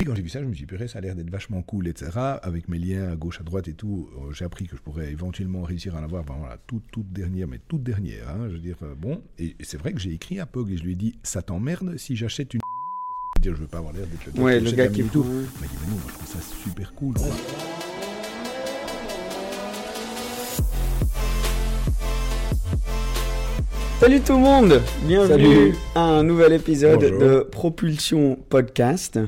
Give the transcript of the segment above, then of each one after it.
Puis quand j'ai vu ça, je me suis dit, purée, ça a l'air d'être vachement cool, etc. Avec mes liens à gauche, à droite et tout, euh, j'ai appris que je pourrais éventuellement réussir à en avoir, ben voilà, toute, toute dernière, mais toute dernière, hein, je veux dire, euh, bon. Et, c'est vrai que j'ai écrit à Pog et je lui ai dit, ça t'emmerde si j'achète une. Je veux dire, je veux pas avoir l'air d'être le Ouais, le gars qui prend- Il m'a dit, mais non, moi, je trouve ça super cool. Salut tout le monde Bienvenue Salut. à un nouvel épisode Bonjour. de Propulsion Podcast.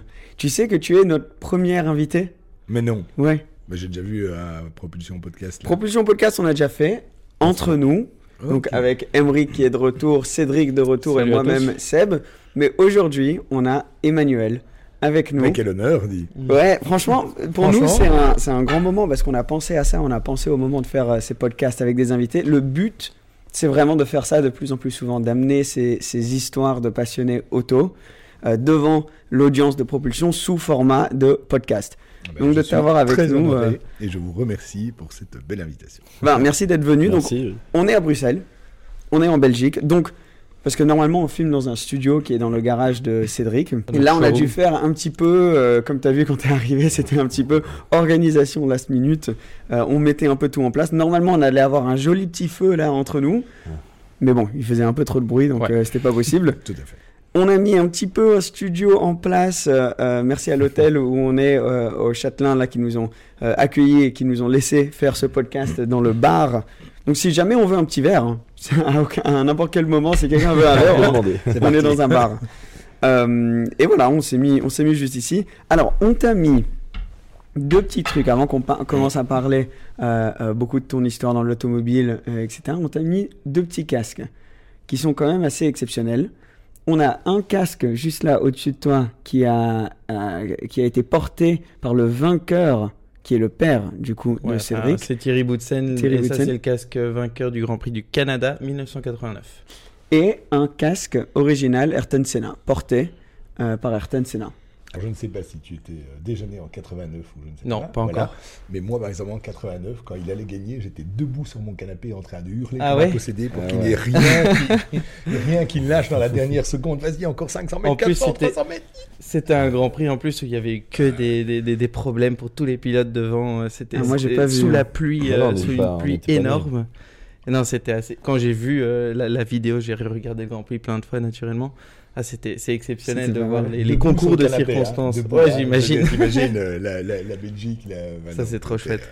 Tu sais que tu es notre première invité? Mais non, Ouais. mais j'ai déjà vu euh, Propulsion Podcast. là. Propulsion Podcast, on a déjà fait entre nous. Donc avec Emeric qui est de retour, Cédric de retour Salut et moi-même Seb. Mais aujourd'hui, on a Emmanuel avec nous. Mais quel honneur, dit. Ouais, franchement, pour nous, c'est un, c'est un grand moment parce qu'on a pensé à ça. On a pensé au moment de faire euh, ces podcasts avec des invités. Le but, c'est vraiment de faire ça de plus en plus souvent, d'amener ces, ces histoires de passionnés auto euh, devant l'audience de propulsion sous format de podcast. Ah ben, Donc de t'avoir avec très nous, euh, Et je vous remercie pour cette belle invitation. Ben, merci d'être venu. Donc, on est à Bruxelles, on est en Belgique. Donc, parce que normalement, on filme dans un studio qui est dans le garage de Cédric. Et là, on a dû faire un petit peu, euh, comme tu as vu quand tu es arrivé, c'était un petit peu organisation last minute. Euh, on mettait un peu tout en place. Normalement, on allait avoir un joli petit feu là entre nous. Mais bon, il faisait un peu trop de bruit, donc Ouais. euh, c'était pas possible. Tout à fait. On a mis un petit peu un studio en place. euh, euh, merci à l'hôtel où on est euh, au Châtelain là qui nous ont euh, accueillis et qui nous ont laissé faire ce podcast dans le bar. Donc si jamais on veut un petit verre, hein, à, n'importe quel moment, si quelqu'un veut un verre, on- demandé. on est dans un bar. Et voilà, on s'est mis, on s'est mis juste ici. Alors, on t'a mis deux petits trucs avant qu'on commence à parler beaucoup de ton histoire dans l'automobile, etc. On t'a mis deux petits casques qui sont quand même assez exceptionnels. On a un casque juste là au-dessus de toi qui a, euh, qui a été porté par le vainqueur, qui est le père du coup de Ouais, Cédric. ah, c'est Thierry Boutsen. Thierry et ça, Boutsen. c'est le casque vainqueur du Grand Prix du Canada 1989. et un casque original Ayrton Senna, porté euh, par Ayrton Senna. Alors, je ne sais pas si tu étais euh, déjà né en 89 ou je ne sais Non, pas. pas encore. Mais moi, par exemple, en 89, quand il allait gagner, j'étais debout sur mon canapé en train de hurler Ah pour ouais la posséder pour Ah qu'il ouais. n'y ait rien qui, rien qui lâche dans la dernière seconde. Vas-y, encore 500 mètres, En plus, 400, c'était- 300 mètres. C'était un Grand Prix en plus où il y avait eu que des, des, des, des problèmes pour tous les pilotes devant. C'était Ah, moi, j'ai c'était pas vu, sous hein. la pluie, Voilà, euh, on sous une pas- pluie pas énorme. Non, c'était assez. Quand j'ai vu euh, la, la vidéo, j'ai regardé le Grand Prix plein de fois naturellement. Ah, c'était c'est exceptionnel C'était de voir les, concours de hein, circonstances. ouais, hein. j'imagine. T'imagines euh, la, la, la Belgique, bah Ça, non, c'est trop chouette.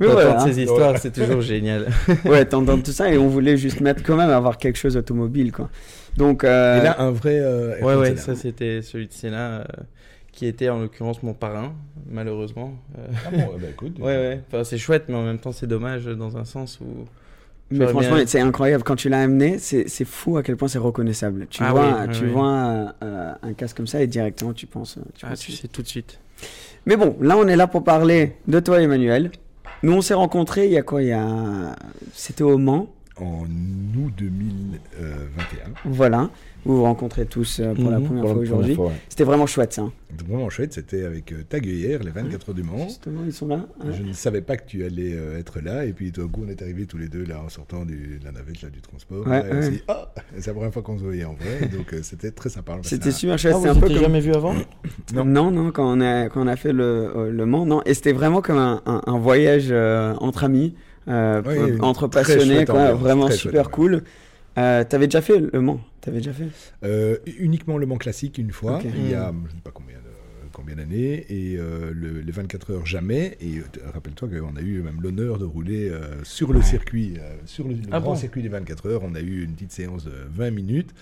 Mais D'entendre voilà. ces histoires, c'est toujours génial. ouais, t'entends tout ça et on voulait juste mettre quand même avoir quelque chose automobile quoi. Donc euh, Et là, un vrai. euh, Ouais, ouais, Senna. ça c'était celui de Senna, euh, qui était en l'occurrence mon parrain, malheureusement. Euh, Ah bon, ben, écoute. ouais, ouais, enfin, c'est chouette, mais en même temps c'est dommage dans un sens où. Mais franchement c'est incroyable quand tu l'as amené, c'est c'est fou à quel point c'est reconnaissable. Tu Ah vois, oui, tu oui. vois euh, un casque comme ça et directement tu penses. euh, Tu Ah, penses tu sais tout de suite. Mais bon, là on est là pour parler de toi Emmanuel. Nous on s'est rencontrés il y a quoi? Il y a c'était au Mans, En août 2021. voilà. Vous vous rencontrez tous euh, pour la Mhm, première Pour fois aujourd'hui. ouais. C'était vraiment chouette ça. Vraiment chouette, c'était avec euh, Tag hier, les 24 heures du Mans. Justement, ils sont là. Ouais. Je ne savais pas que tu allais euh, être là, et puis tout d'un coup, on est arrivés tous les deux là en sortant du- de la navette là, du transport. Ouais, et on ouais. s'est dit, ah, c'est la première fois qu'on se voyait en vrai, donc euh, c'était très sympa. C'était un- super chouette. Ah, vous un peu comme jamais vu avant Non, Non. non, quand, on a, quand on a fait le, euh, le Mans, non. Et c'était vraiment comme un, un- un voyage euh, entre amis, euh, Oui, entre passionnés, chouette quoi, ambiance, vraiment super chouette cool. Euh, T'avais déjà fait Le Mans T'avais déjà fait? Euh, uniquement le Mans classique une fois, il y a Mm. je ne sais pas combien combien d'années, et euh, le- les 24 heures jamais. Et euh, rappelle-toi qu'on a eu même l'honneur de rouler euh, sur le circuit, sur le, le Ah grand bon? circuit des 24 heures. On a eu une petite séance de 20 minutes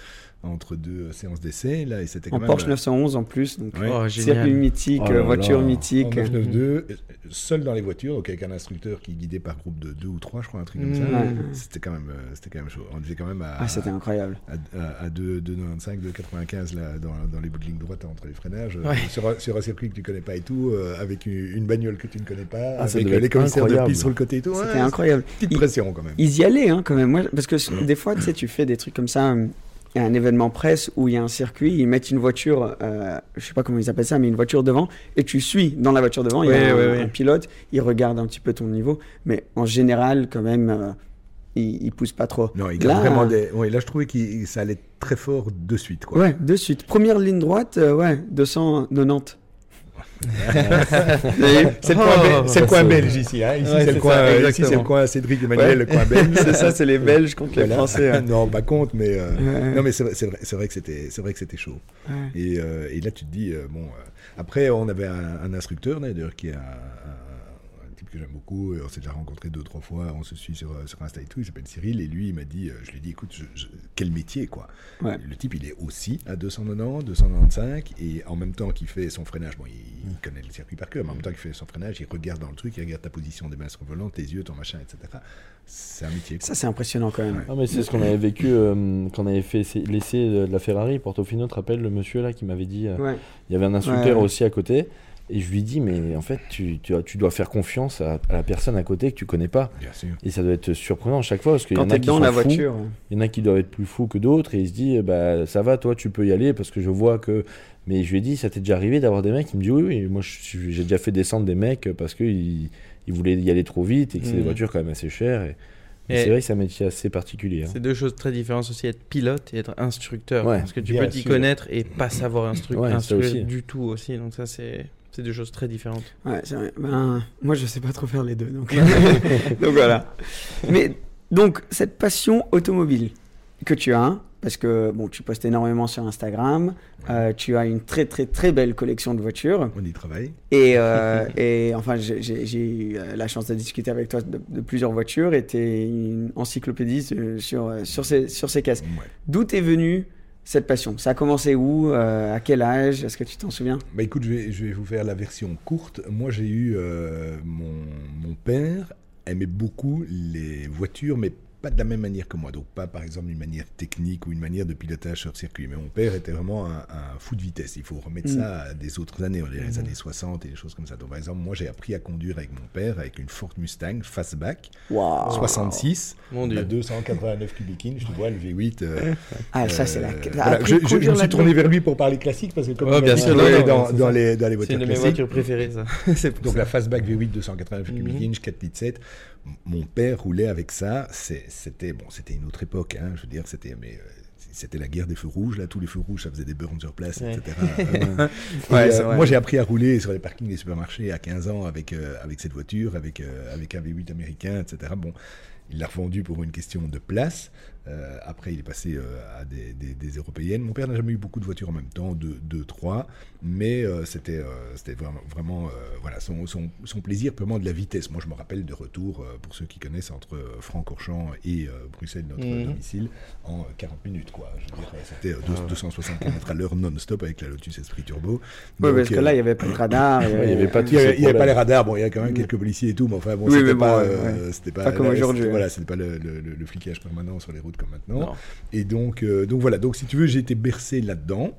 entre deux séances d'essai, là, et c'était quand En même... Porsche euh, 911 en plus. Donc, Ouais. Oh, circuit mythique, Oh là voiture là. mythique. En 992, euh, seul dans les voitures, donc avec un instructeur qui guidait par groupe de deux ou trois, je crois, un truc comme Mm. ça. Ouais. C'était quand même, euh, c'était quand même chaud. On était quand même à, Ah, c'était incroyable. à, à, à 2, 2,95, 2,95 là, dans, dans les bouts de ligne droite entre les freinages, euh, Ouais. sur, un, sur un circuit que tu connais pas et tout, euh, avec une, une bagnole que tu ne connais pas, Ah, avec euh, les commissaires de incroyable. piste sur le côté et tout. C'était Ouais, incroyable. Petite pression quand même. Ils y allaient hein, quand même. Moi, parce que des fois, tu sais, tu fais des trucs comme ça. Euh, Il y a un événement presse où il y a un circuit, ils mettent une voiture, euh, je sais pas comment ils appellent ça, mais une voiture devant, et tu suis dans la voiture devant. Il y Ouais, a un, ouais, ouais. un pilote, il regarde un petit peu ton niveau, mais en général, quand même, euh, il, il pousse pas trop. Non, il Là, vraiment des. Ouais, là, je trouvais que ça allait très fort de suite. Quoi. Ouais, de suite. Première ligne droite, euh, ouais, 290. C'est le Oh, c'est le ça, coin belge ici. Hein. Ici, Ouais, c'est c'est le coin, ça, euh, ici, exactement. c'est le coin Cédric Emmanuel, Ouais. le coin belge. c'est ça, c'est les Belges contre les. Français. ouais. non, pas contre, mais. euh, Ouais. Non, mais c'est vrai, c'est vrai, c'est vrai que c'était, c'est vrai que c'était chaud. Et, euh, et là, tu te dis, euh, bon, euh, après, on avait un, un instructeur, d'ailleurs, qui un- un type que j'aime beaucoup, et on s'est déjà rencontré deux, trois fois, on se suit sur, sur Insta et tout, il s'appelle Cyril, et lui, il m'a dit, euh, je lui ai dit, écoute, je- je- quel métier, quoi. Ouais. Le type, il est aussi à 290, 295, et en même temps qu'il fait son freinage, bon, il, il connaît le circuit par cœur, mais en même temps qu'il fait son freinage, il regarde dans le truc, il regarde ta position des mains sur le volant, tes yeux, ton machin, etc. C'est un métier. quoi. Ça, c'est impressionnant quand même. Ah, mais c'est ce qu'on avait vécu euh, quand on avait fait essai- l'essai de la Ferrari. Portofino, te rappelles le monsieur là qui m'avait dit. euh, Ouais. Il y avait un instructeur Ouais. aussi à côté. Et je lui dis, mais en fait, tu, tu, tu dois faire confiance à, à la personne à côté que tu connais pas. Bien sûr. Et ça doit être surprenant à chaque fois parce qu'il y Quand en a qui dans sont la fous. voiture. Il y en a qui doivent être plus fous que d'autres et il se dit bah ça va toi tu peux y aller parce que je vois que mais je lui ai dit ça t'est déjà arrivé d'avoir des mecs? Qui me disent oui oui moi j'ai déjà fait descendre des mecs parce que ils, ils voulaient y aller trop vite et que c'est des Mhm. voitures quand même assez chères et, c'est vrai que c'est un métier assez particulier hein. C'est deux choses très différentes aussi, être pilote et être instructeur. Ouais, parce que tu peux t'y connaître et pas savoir instru Ouais, ça instruire du tout aussi. Donc ça, c'est c'est deux choses très différentes. Ouais, c'est vrai. Ben, moi, je sais pas trop faire les deux, donc, donc voilà. Mais donc cette passion automobile que tu as, parce que bon, tu postes énormément sur Instagram, euh, tu as une très très très belle collection de voitures, On y travaille. et, euh, et enfin, j'ai- eu euh, la chance de discuter avec toi de, de plusieurs voitures, et tu es une encyclopédie sur sur ces sur ces caisses. Ouais. D'où est venue cette passion Ça a commencé où Euh, À quel âge Est-ce que tu t'en souviens? Bah écoute, je vais, vous faire la version courte. Moi, j'ai eu euh, mon, mon père aimait beaucoup les voitures, mais pas de la même manière que moi. Donc pas par exemple une manière technique ou une manière de pilotage sur circuit. Mais mon père était vraiment un, un fou de vitesse. Il faut remettre Mm. ça à des autres années, les années 60 et des choses comme ça. Donc par exemple, moi j'ai appris à conduire avec mon père avec une Ford Mustang fastback Waouh 66, Mon la dieu. 289 cubic inch, tu vois le V8. euh, Ah, ça c'est la. euh, voilà, appris je, me suis tourné vers lui pour parler classique parce que comme m'a bien dit sûr, non, non, dans, c'est dans les, dans les C'est voitures une de mes classiques. voitures préférées, ça. c'est Donc ça. la fastback V8 289 cubic inch, 4 litres 7. M- Mon père roulait avec ça. C'est- C'était bon, c'était une autre époque. Hein, je veux dire, c'était mais euh, c'était la guerre des feux rouges. Là, tous les feux rouges, ça faisait des burns sur place, Ouais. etc. Euh, Ouais, euh, moi, j'ai appris à rouler sur les parkings des supermarchés à 15 ans avec euh, avec cette voiture, avec avec un V8 américain, etc. Bon. Il l'a revendu pour une question de place. Euh, après, il est passé euh, à des, des- des européennes. Mon père n'a jamais eu beaucoup de voitures en même temps, deux, deux trois, mais euh, c'était euh, c'était vraiment, vraiment euh, voilà, son, son, son plaisir purement de la vitesse. Moi, je me rappelle de retour, pour ceux qui connaissent, entre Francorchamps et Bruxelles, notre Mhm. domicile, en euh, 40 minutes. quoi. C'était euh, deux- 260 km à l'heure non-stop avec la Lotus Esprit Turbo. Donc, parce que là, il n'y avait pas de radar. Il avait pas n'y avait, il y avait pas les radars, bon, il y a quand même quelques policiers et tout, mais enfin, bon, Oui, c'était mais bon, pas, ouais, pas, Pas comme aujourd'hui. Voilà, c'était pas le, le- flicage permanent sur les routes comme maintenant. Non. Et donc, donc voilà, donc si tu veux, j'ai été bercé là-dedans.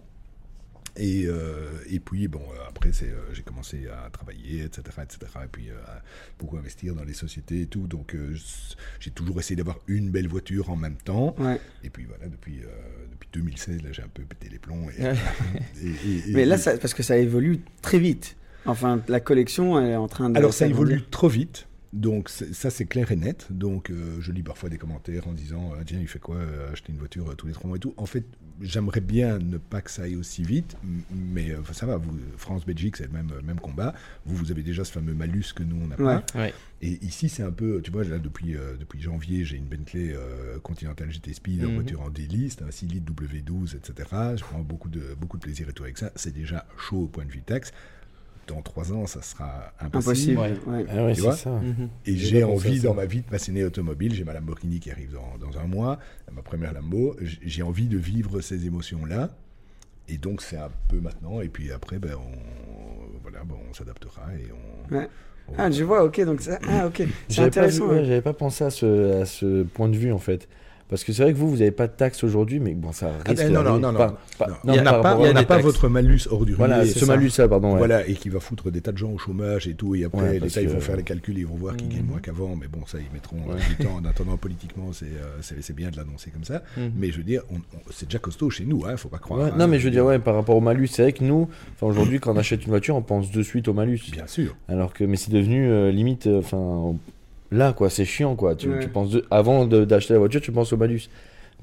Et, euh, et puis, bon, euh, après, c'est, euh, j'ai commencé à travailler, etc., etc., et puis euh, à beaucoup investir dans les sociétés et tout. Donc, j'ai toujours essayé d'avoir une belle voiture en même temps. Ouais. Et puis, voilà, depuis, depuis 2016, là, j'ai un peu pété les plombs. Et, Ouais. et- et- et- Mais là, ça- parce que ça évolue très vite. Enfin, la collection elle est en train de. Alors ça évolue trop vite. Donc ça c'est clair et net. Donc euh, je lis parfois des commentaires en disant tiens il fait quoi acheter une voiture tous les trois mois et tout? En fait j'aimerais bien ne pas que ça aille aussi vite, mais euh, ça va. France-Belgique, c'est le même, même combat. Vous, vous avez déjà ce fameux malus que nous, on n'a Ouais. pas. Ouais. Et ici, c'est un peu, tu vois, là, depuis, euh, depuis janvier, j'ai une Bentley euh, Continental GT Speed, en Mhm. voiture en daily, c'est un 6 litres W12, etc. Je prends beaucoup de, beaucoup de plaisir et tout avec ça. C'est déjà chaud au point de vue taxe. Dans trois ans, ça sera impossible. Impossible. Ouais. ouais. Ah ouais, Tu vois ça. Mhm. Et J'ai envie, ça. dans ma vie de passionné automobile, j'ai ma Lamborghini qui arrive dans, dans un mois, ma première Lambo, j'ai envie de vivre ces émotions-là. Et donc, c'est un peu maintenant. Et puis après, ben, on, voilà, ben, on s'adaptera et on. Ouais. on- Ah, je vois, ok, donc ça, ah, ok, c'est intéressant. ouais, ouais. j'avais pas pensé à ce, à ce point de vue en fait. Parce que c'est vrai que vous, vous n'avez pas de taxes aujourd'hui, mais bon, ça Ah, risque ben, non, non, non, non, Pas- non. pas- Non. non, Il y a- pas, des pas taxes. votre malus hors du Voilà, ce malus-là, pardon. ouais. Voilà, et qui va foutre des tas de gens au chômage et tout. Et après, Ouais, les ça, ils vont faire les calculs et ils vont voir qui Mhm. gagne moins qu'avant. Mais bon, ça, ils mettront Ouais. du temps. En attendant, politiquement, c'est euh, bien de l'annoncer comme ça. Mhm. Mais je veux dire, c'est déjà costaud chez nous, hein, faut pas croire. Hein. non, mais je veux dire, ouais, par rapport au malus, c'est vrai que nous, aujourd'hui, quand on achète une voiture, on pense de suite au malus. Bien sûr. Alors que, mais c'est devenu euh, limite, euh, enfin, là, quoi, c'est chiant, quoi. Tu, Ouais. tu penses de- avant de- d'acheter la voiture, tu penses au malus.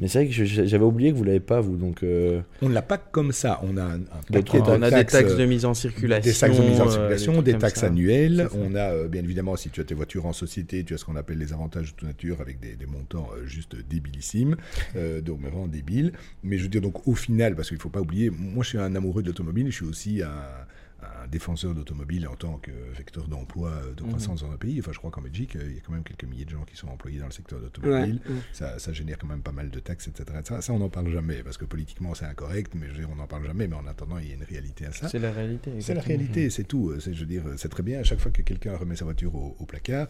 Mais c'est vrai que j'avais oublié que vous l'avez pas, vous, donc. euh, On ne l'a pas comme ça. On a un, paquet de On a des taxes de mise en circulation. Des taxes de mise en euh, circulation, des taxes annuelles. On a, euh, bien évidemment, si tu as tes voitures en société, tu as ce qu'on appelle les avantages de toute nature avec des, des montants euh, juste débilissimes, euh, donc vraiment débiles. Mais je veux dire, donc au final, parce qu'il ne faut pas oublier, moi je suis un amoureux de l'automobile, je suis aussi un défenseur d'automobile en tant que vecteur d'emploi, euh, de Mhm. croissance dans un pays. Enfin, je crois qu'en Belgique, euh, il y a quand même quelques milliers de gens qui sont employés dans le secteur ouais. Ça, ça génère quand même pas mal de taxes, etc. Ça, ça on n'en parle jamais, parce que politiquement c'est incorrect, mais je veux dire, on n'en parle jamais, mais en attendant, il y a une réalité à ça. C'est la réalité. C'est la réalité, c'est tout. C'est, je veux dire, c'est très bien. À chaque fois que quelqu'un remet sa voiture au, au placard,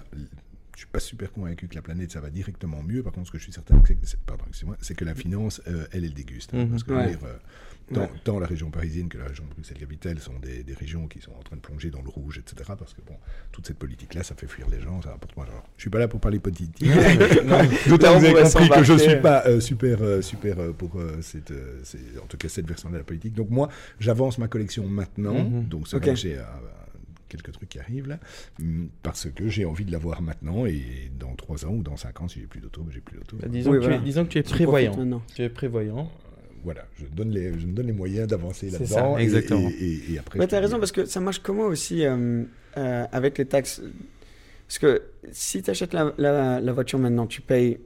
je suis pas super convaincu que la planète ça va directement mieux. Par contre, ce que je suis certain, c'est, que la finance, euh, elle, elle déguste. hein, parce que je veux Ouais. dire, euh, tant, Ouais. tant la région parisienne que la région Bruxelles-Capitale sont des, des régions qui sont en train de plonger dans le rouge, etc. Parce que bon, toute cette politique-là, ça fait fuir les gens, ça rapporte moins d'argent. Je suis pas là pour parler politique. D'autant vous avez compris que je s'embarquer. suis pas euh, super, euh, super euh, pour euh, cette, euh, en tout cas cette version de la politique. Donc moi, j'avance ma collection maintenant. Mhm. Donc c'est Ok. vrai que j'ai euh, quelques trucs qui arrivent là, hum, parce que j'ai envie de l'avoir maintenant et dans 3 ans ou dans 5 ans, si j'ai plus d'auto, j'ai plus d'auto. Bah, disons, Oui, que voilà. tu es, disons que tu es prévoyant. Tu es prévoyant. Voilà, je, donne les, je me donne les moyens d'avancer là-dedans. et- exactement. Et, et- et après, je t'as raison, parce que ça marche comment aussi euh, euh, avec les taxes? Parce que si tu achètes la, la- la voiture maintenant, tu payes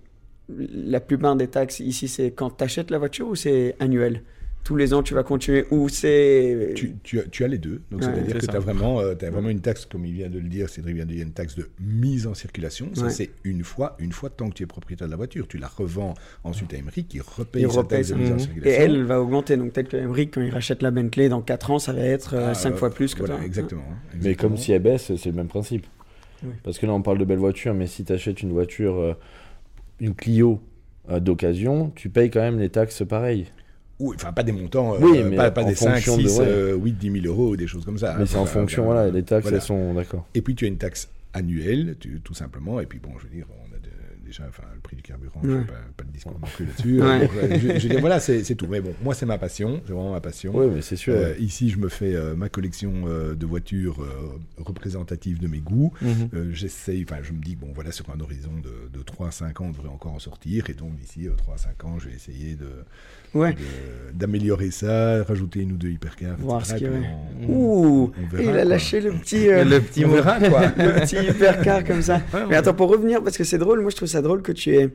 la plupart des taxes ici, c'est quand tu achètes la voiture ou c'est annuel? Tous les ans, tu vas continuer ou c'est. Tu, tu as, tu as les deux. Donc, Ouais, c'est-à-dire c'est que tu as, vraiment, euh, t'as vraiment une taxe, comme il vient de le dire, Cédric vient de dire, une taxe de mise en circulation. Ça, Ouais. c'est une fois, une fois tant que tu es propriétaire de la voiture. Tu la revends ensuite à Emery qui repaye sa taxe de mise en Mhm. Et circulation. elle va augmenter. Donc peut-être que Emmerich, quand il rachète la Bentley, dans 4 ans, ça va être Ah, 5 euh, fois plus que voilà. Exactement. hein, Mais comme si elle baisse, c'est le même principe. Oui. Parce que là, on parle de belles voitures, mais si tu achètes une voiture, euh, une Clio euh, d'occasion, tu payes quand même les taxes pareilles. Oui, enfin, pas des montants, euh, Oui, mais pas, pas des 5, fonction de- 6, ouais. euh, 8, 10 000 euros ou des choses comme ça. mais hein. c'est en fonction, voilà, les taxes, voilà. elles sont d'accord. Et puis tu as une taxe annuelle, tu- tout simplement. Et puis bon, je veux dire, on a déjà enfin, le prix du carburant, je Ouais. ne fais pas, pas de discours non plus là-dessus. Ouais. Euh, je, je voilà, c'est tout. Mais bon, moi, c'est ma passion. C'est vraiment ma passion. Oui, mais c'est sûr. Euh, ici, je me fais euh, ma collection euh, de voitures euh, représentative de mes goûts. Mhm. Euh, J'essaye, enfin, je me dis, bon, voilà, sur un horizon de, de 3 à 5 ans, on devrait encore en sortir. Et donc, d'ici euh, 3 à 5 ans, je vais essayer de Ouais. d'améliorer ça, rajouter une ou deux hypercars. Voir etc. ce qu'il y Et a. puis on- Ouh on verra, Il a quoi. lâché le petit. euh, Le petit on verra, quoi. le petit hypercar comme ça. Ouais, Mais attends, pour revenir, parce que c'est drôle, moi je trouve ça drôle que tu aies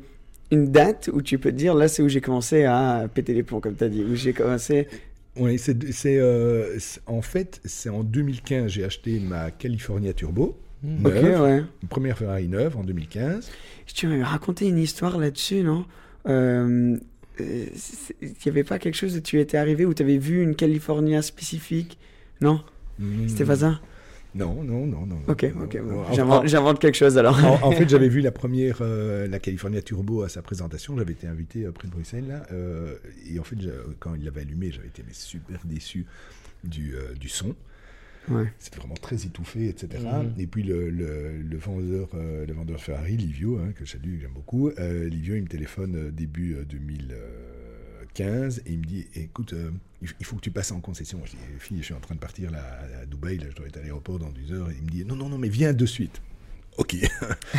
une date où tu peux te dire là c'est où j'ai commencé à péter les plombs, comme tu as dit, où j'ai commencé. Oui, c'est, c'est, euh, c'est- en fait, c'est en 2015, j'ai acheté ma California Turbo. Ok, neuve, ouais. première Ferrari neuve en 2015. Tu m'avais raconté une histoire là-dessus, non? Euh, euh, Il n'y avait pas quelque chose où tu étais arrivé où tu avais vu une California spécifique? Non? C'était pas ça? Non, non, non, non. Ok, ok. J'invente, quelque chose alors. en, fait, j'avais vu la première, euh, la California Turbo à sa présentation. J'avais été invité euh, près de Bruxelles là, euh, et en fait, quand il l'avait allumé, j'avais été super déçu du, du son. Ouais. C'était vraiment très étouffé, etc. Mhm. Et puis le, le, le vendeur, le vendeur Ferrari, Livio, hein, que je que j'aime beaucoup. Livio, il me téléphone début 2000. 15 et il me dit écoute, euh, il faut que tu passes en concession. Je dis eh, je suis en train de partir là, à Dubaï, là, je dois être à l'aéroport dans 10 heures. Il me dit non, non, non, mais viens de suite. Ok.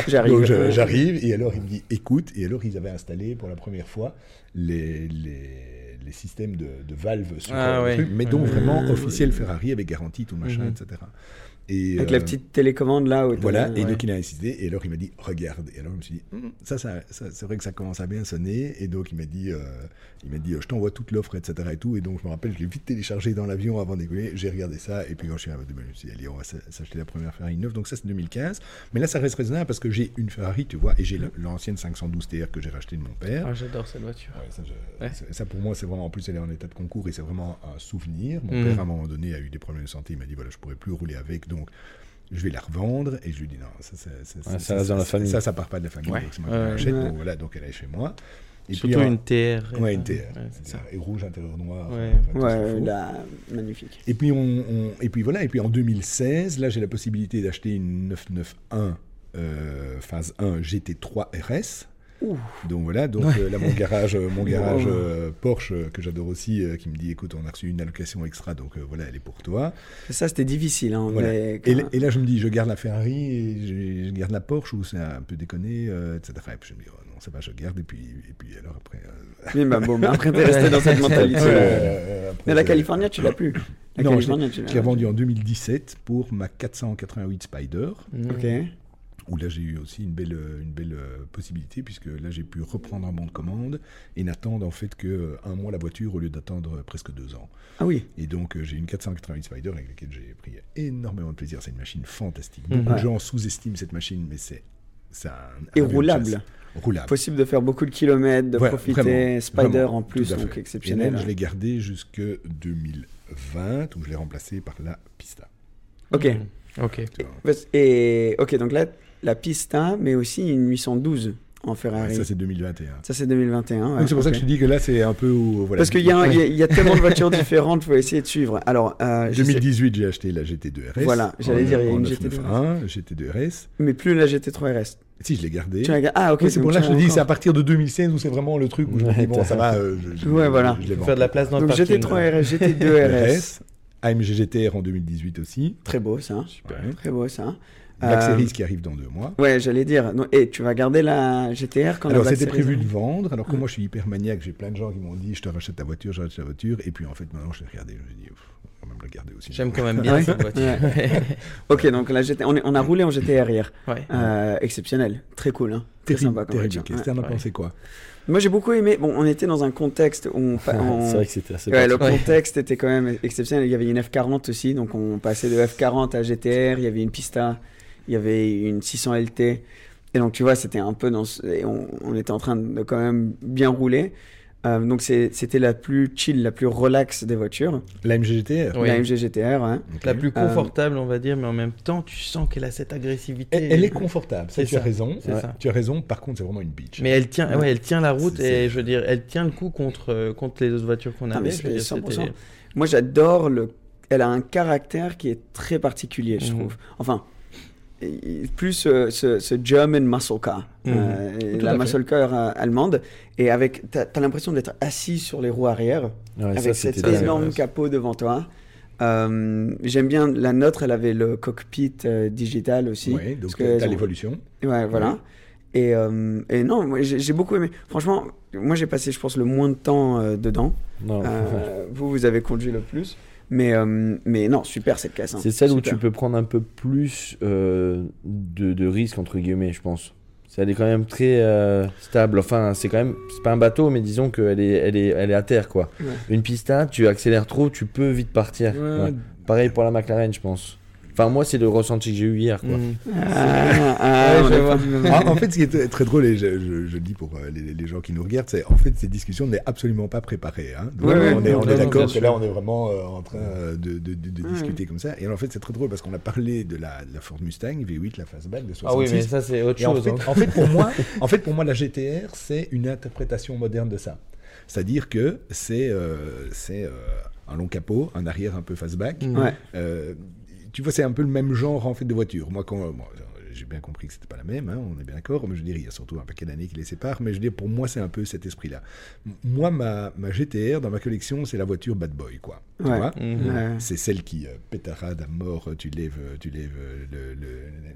J'arrive. j'arrive. Et alors, il me dit écoute. Et alors, ils avaient installé pour la première fois les, les, les systèmes de, valves sur ah mais dont vraiment euh, officiel Ferrari avec garantie, tout le machin, mhm. etc. Et, Avec euh, la petite télécommande là. Où voilà, et ouais. donc il a insisté, et alors il m'a dit regarde. Et alors je me suis dit Hum, ça, ça, ça- c'est vrai que ça commence à bien sonner, et donc il m'a dit, euh, il m'a dit euh, je t'envoie toute l'offre, etc. Et tout, et donc je me rappelle, je l'ai vite téléchargé dans l'avion avant d'écouler, j'ai regardé ça, et puis quand je suis arrivé, je me suis dit allez, on va s'acheter la première Ferrari neuve, donc ça c'est 2015. Mais là ça reste raisonnable parce que j'ai une Ferrari, tu vois, et j'ai l'ancienne 512 TR que j'ai racheté de mon père. Ah, J'adore cette voiture. Ouais, ça, je- Ouais. c'est- ça, pour moi, c'est vraiment, en plus, elle est en état de concours et c'est vraiment un souvenir. Mon Mm. père, à un moment donné, a eu des problèmes de santé. Il m'a dit voilà, je pourrais plus rouler avec, donc je vais la revendre. Et je lui dit non, ça, ça, ça, Ouais, ça reste dans la famille. Ça, ça part pas de la famille. Ouais. donc c'est moi qui l'achète. Ouais. Donc voilà, donc elle est chez moi. Et Surtout puis, une euh, TR. Ouais, une TR. Ouais, c'est ça. Et rouge, intérieur noir. Ouais. enfin, Ouais, là, magnifique. Et puis, on, on- et puis voilà, et puis en 2016, là j'ai la possibilité d'acheter une 991 euh, phase 1 GT3 RS. Donc voilà, donc euh, là mon garage, euh, mon garage Wow. euh, Porsche que j'adore aussi, qui me dit écoute on a reçu une allocation extra, donc voilà elle est pour toi. Ça, c'était difficile. Hein, Voilà. mais Et, quand- l- et là je me dis je garde la Ferrari, et je, je garde la Porsche ou c'est un peu déconné, euh, etc. Et puis je me dis oh, non ça va je garde et puis et puis alors après. euh, Oui, bah, bon, mais après, t'es resté dans cette mentalité. euh, après, Mais la Californie, tu l'as plus. La Non, je l'ai vendu en 2017 pour ma 488 Spider. Ok. Où là j'ai eu aussi une belle, euh, une belle euh, possibilité, puisque là j'ai pu reprendre un bon de commande et n'attendre en fait que euh, un mois la voiture au lieu d'attendre presque deux ans. Ah oui. Et donc j'ai une 488 Spider avec laquelle j'ai pris énormément de plaisir. C'est une machine fantastique. Mhm. Beaucoup Ouais. de gens sous-estiment cette machine, mais c'est c'est un, Et un roulable. Roulable. Possible de faire beaucoup de kilomètres, de Ouais, profiter. vraiment, Spider vraiment, en plus, donc exceptionnel. Et même, je l'ai gardé jusque 2020, où je l'ai remplacé par la Pista. Ok. Ok. Et ok, donc là, la Pista, mais aussi une 812 en Ferrari. Ça ça, c'est 2021. c'est 2021. ouais, Donc c'est pour ça que je te dis que là c'est un peu où, voilà. Parce qu'il y, y a- il y a tellement de voitures différentes, il faut essayer de suivre. Alors, euh, je sais- 2018, j'ai acheté la GT2 RS. Voilà, j'allais dire, il y a une 991, GT2 RS. mais plus la GT3 RS. Si, je l'ai gardé. Tu la... Ah, ok, Oui, c'est pour là tu que je te dis, c'est à partir de 2016 où c'est vraiment le truc où je me dis, bon, ça va. euh, je, je- Ouais, voilà. je faire de la place dans le Donc parking. GT3 RS, GT2 RS. RS. AMG GTR en 2018 aussi. Très beau ça. Super. Très beau ça. Black Euh, Series qui arrive dans deux mois. Ouais, j'allais dire. Non, et tu vas garder la GTR quand Alors c'était prévu de vendre, alors que moi je suis hyper maniaque, j'ai plein de gens qui m'ont dit je te rachète ta voiture, je rachète ta voiture, et puis en fait maintenant je l'ai regardé, je me suis dit, pff, on va quand même la garder aussi. J'aime quand même bien cette voiture. Ok, donc la GT... on, est- on a roulé en GTR hier. Ouais. Euh, exceptionnel. Très cool. Hein. Très Terrible, sympa comme terrible. voiture. Esther, Ouais. en a pensé quoi? Moi j'ai beaucoup aimé. Bon, on était dans un contexte où on. on- C'est vrai que c'était assez Ouais, le contexte était quand même exceptionnel. Il y avait une F40 aussi, donc on passait de F40 à GTR. Il y avait une Pista, il y avait une 600 LT. Et donc tu vois, c'était un peu dans. ce- et on, on était en train de quand même bien rouler. Euh, donc c'était la plus chill, la plus relax des voitures. La MG GTR Oui. La MG GTR, hein. Ok. La plus Euh, confortable, on va dire, mais en même temps, tu sens qu'elle a cette agressivité. Elle, elle est confortable, ça, tu as raison. ça. Tu as raison, par contre c'est vraiment une bitch. Mais elle tient, ouais, elle tient la route et je veux dire, elle tient le coup contre, euh, contre les autres voitures qu'on mais avait. je veux c'est dire, 100%. c'était- Moi j'adore le. Elle a un caractère qui est très particulier, je Mhm. trouve. Enfin, plus ce, ce- ce German muscle car, Mhm. euh, la muscle car euh, allemande, et avec, t'as as, l'impression d'être assis sur les roues arrière, Ouais, ça, avec cet bien. énorme capot devant toi. Euh, J'aime bien la nôtre, elle avait le cockpit euh, digital aussi. Parce donc que tu elles as ont- l'évolution. Ouais, voilà. Et, euh, et non, j'ai beaucoup aimé. Franchement, moi j'ai passé, je pense, le moins de temps euh, dedans. Non, Euh, vous, vous avez conduit le plus. Mais, euh, mais non, super cette caisse. hein. C'est celle où tu peux prendre un peu plus euh, de, de risques, entre guillemets, je pense. Elle est quand même très euh, stable. Enfin, c'est quand même. C'est pas un bateau, mais disons qu'elle est, elle est, elle est à terre, quoi. Ouais. Une pista, tu accélères trop, tu peux vite partir. Ouais. Ouais. Pareil pour la McLaren, je pense. Enfin, moi, c'est le ressenti que j'ai eu hier, quoi. Mhm. Ah, ah, Ouais, Ah, en fait, ce qui est très- drôle, et je, je- je le dis pour euh, les, les gens qui nous regardent, c'est en fait, ces discussions n'est absolument pas préparées. Hein. Donc, Ouais, on est, on est d'accord que là, on est vraiment euh, en train euh, de, de- de- de Ouais. discuter comme ça. Et en fait, c'est très drôle parce qu'on a parlé de la, de la Ford Mustang V8, la fastback de 66. Ah oui, mais ça, c'est autre Et en chose. fait, hein. en fait, pour moi, en fait, pour moi, la GTR, c'est une interprétation moderne de ça. C'est-à-dire que c'est euh, c'est euh, un long capot, un arrière un peu fastback. Ouais. Euh, tu vois, c'est un peu le même genre en fait de voiture. Moi, quand moi, j'ai bien compris que c'était pas la même, hein, on est bien d'accord, mais je veux dire, il y a surtout un paquet d'années qui les séparent, mais je veux dire, pour moi, c'est un peu cet esprit-là. Moi, ma, ma GTR, dans ma collection, c'est la voiture bad boy, quoi. Tu Ouais. vois Mhm. C'est celle qui euh, pétarade à mort, tu lèves, tu lèves le- le-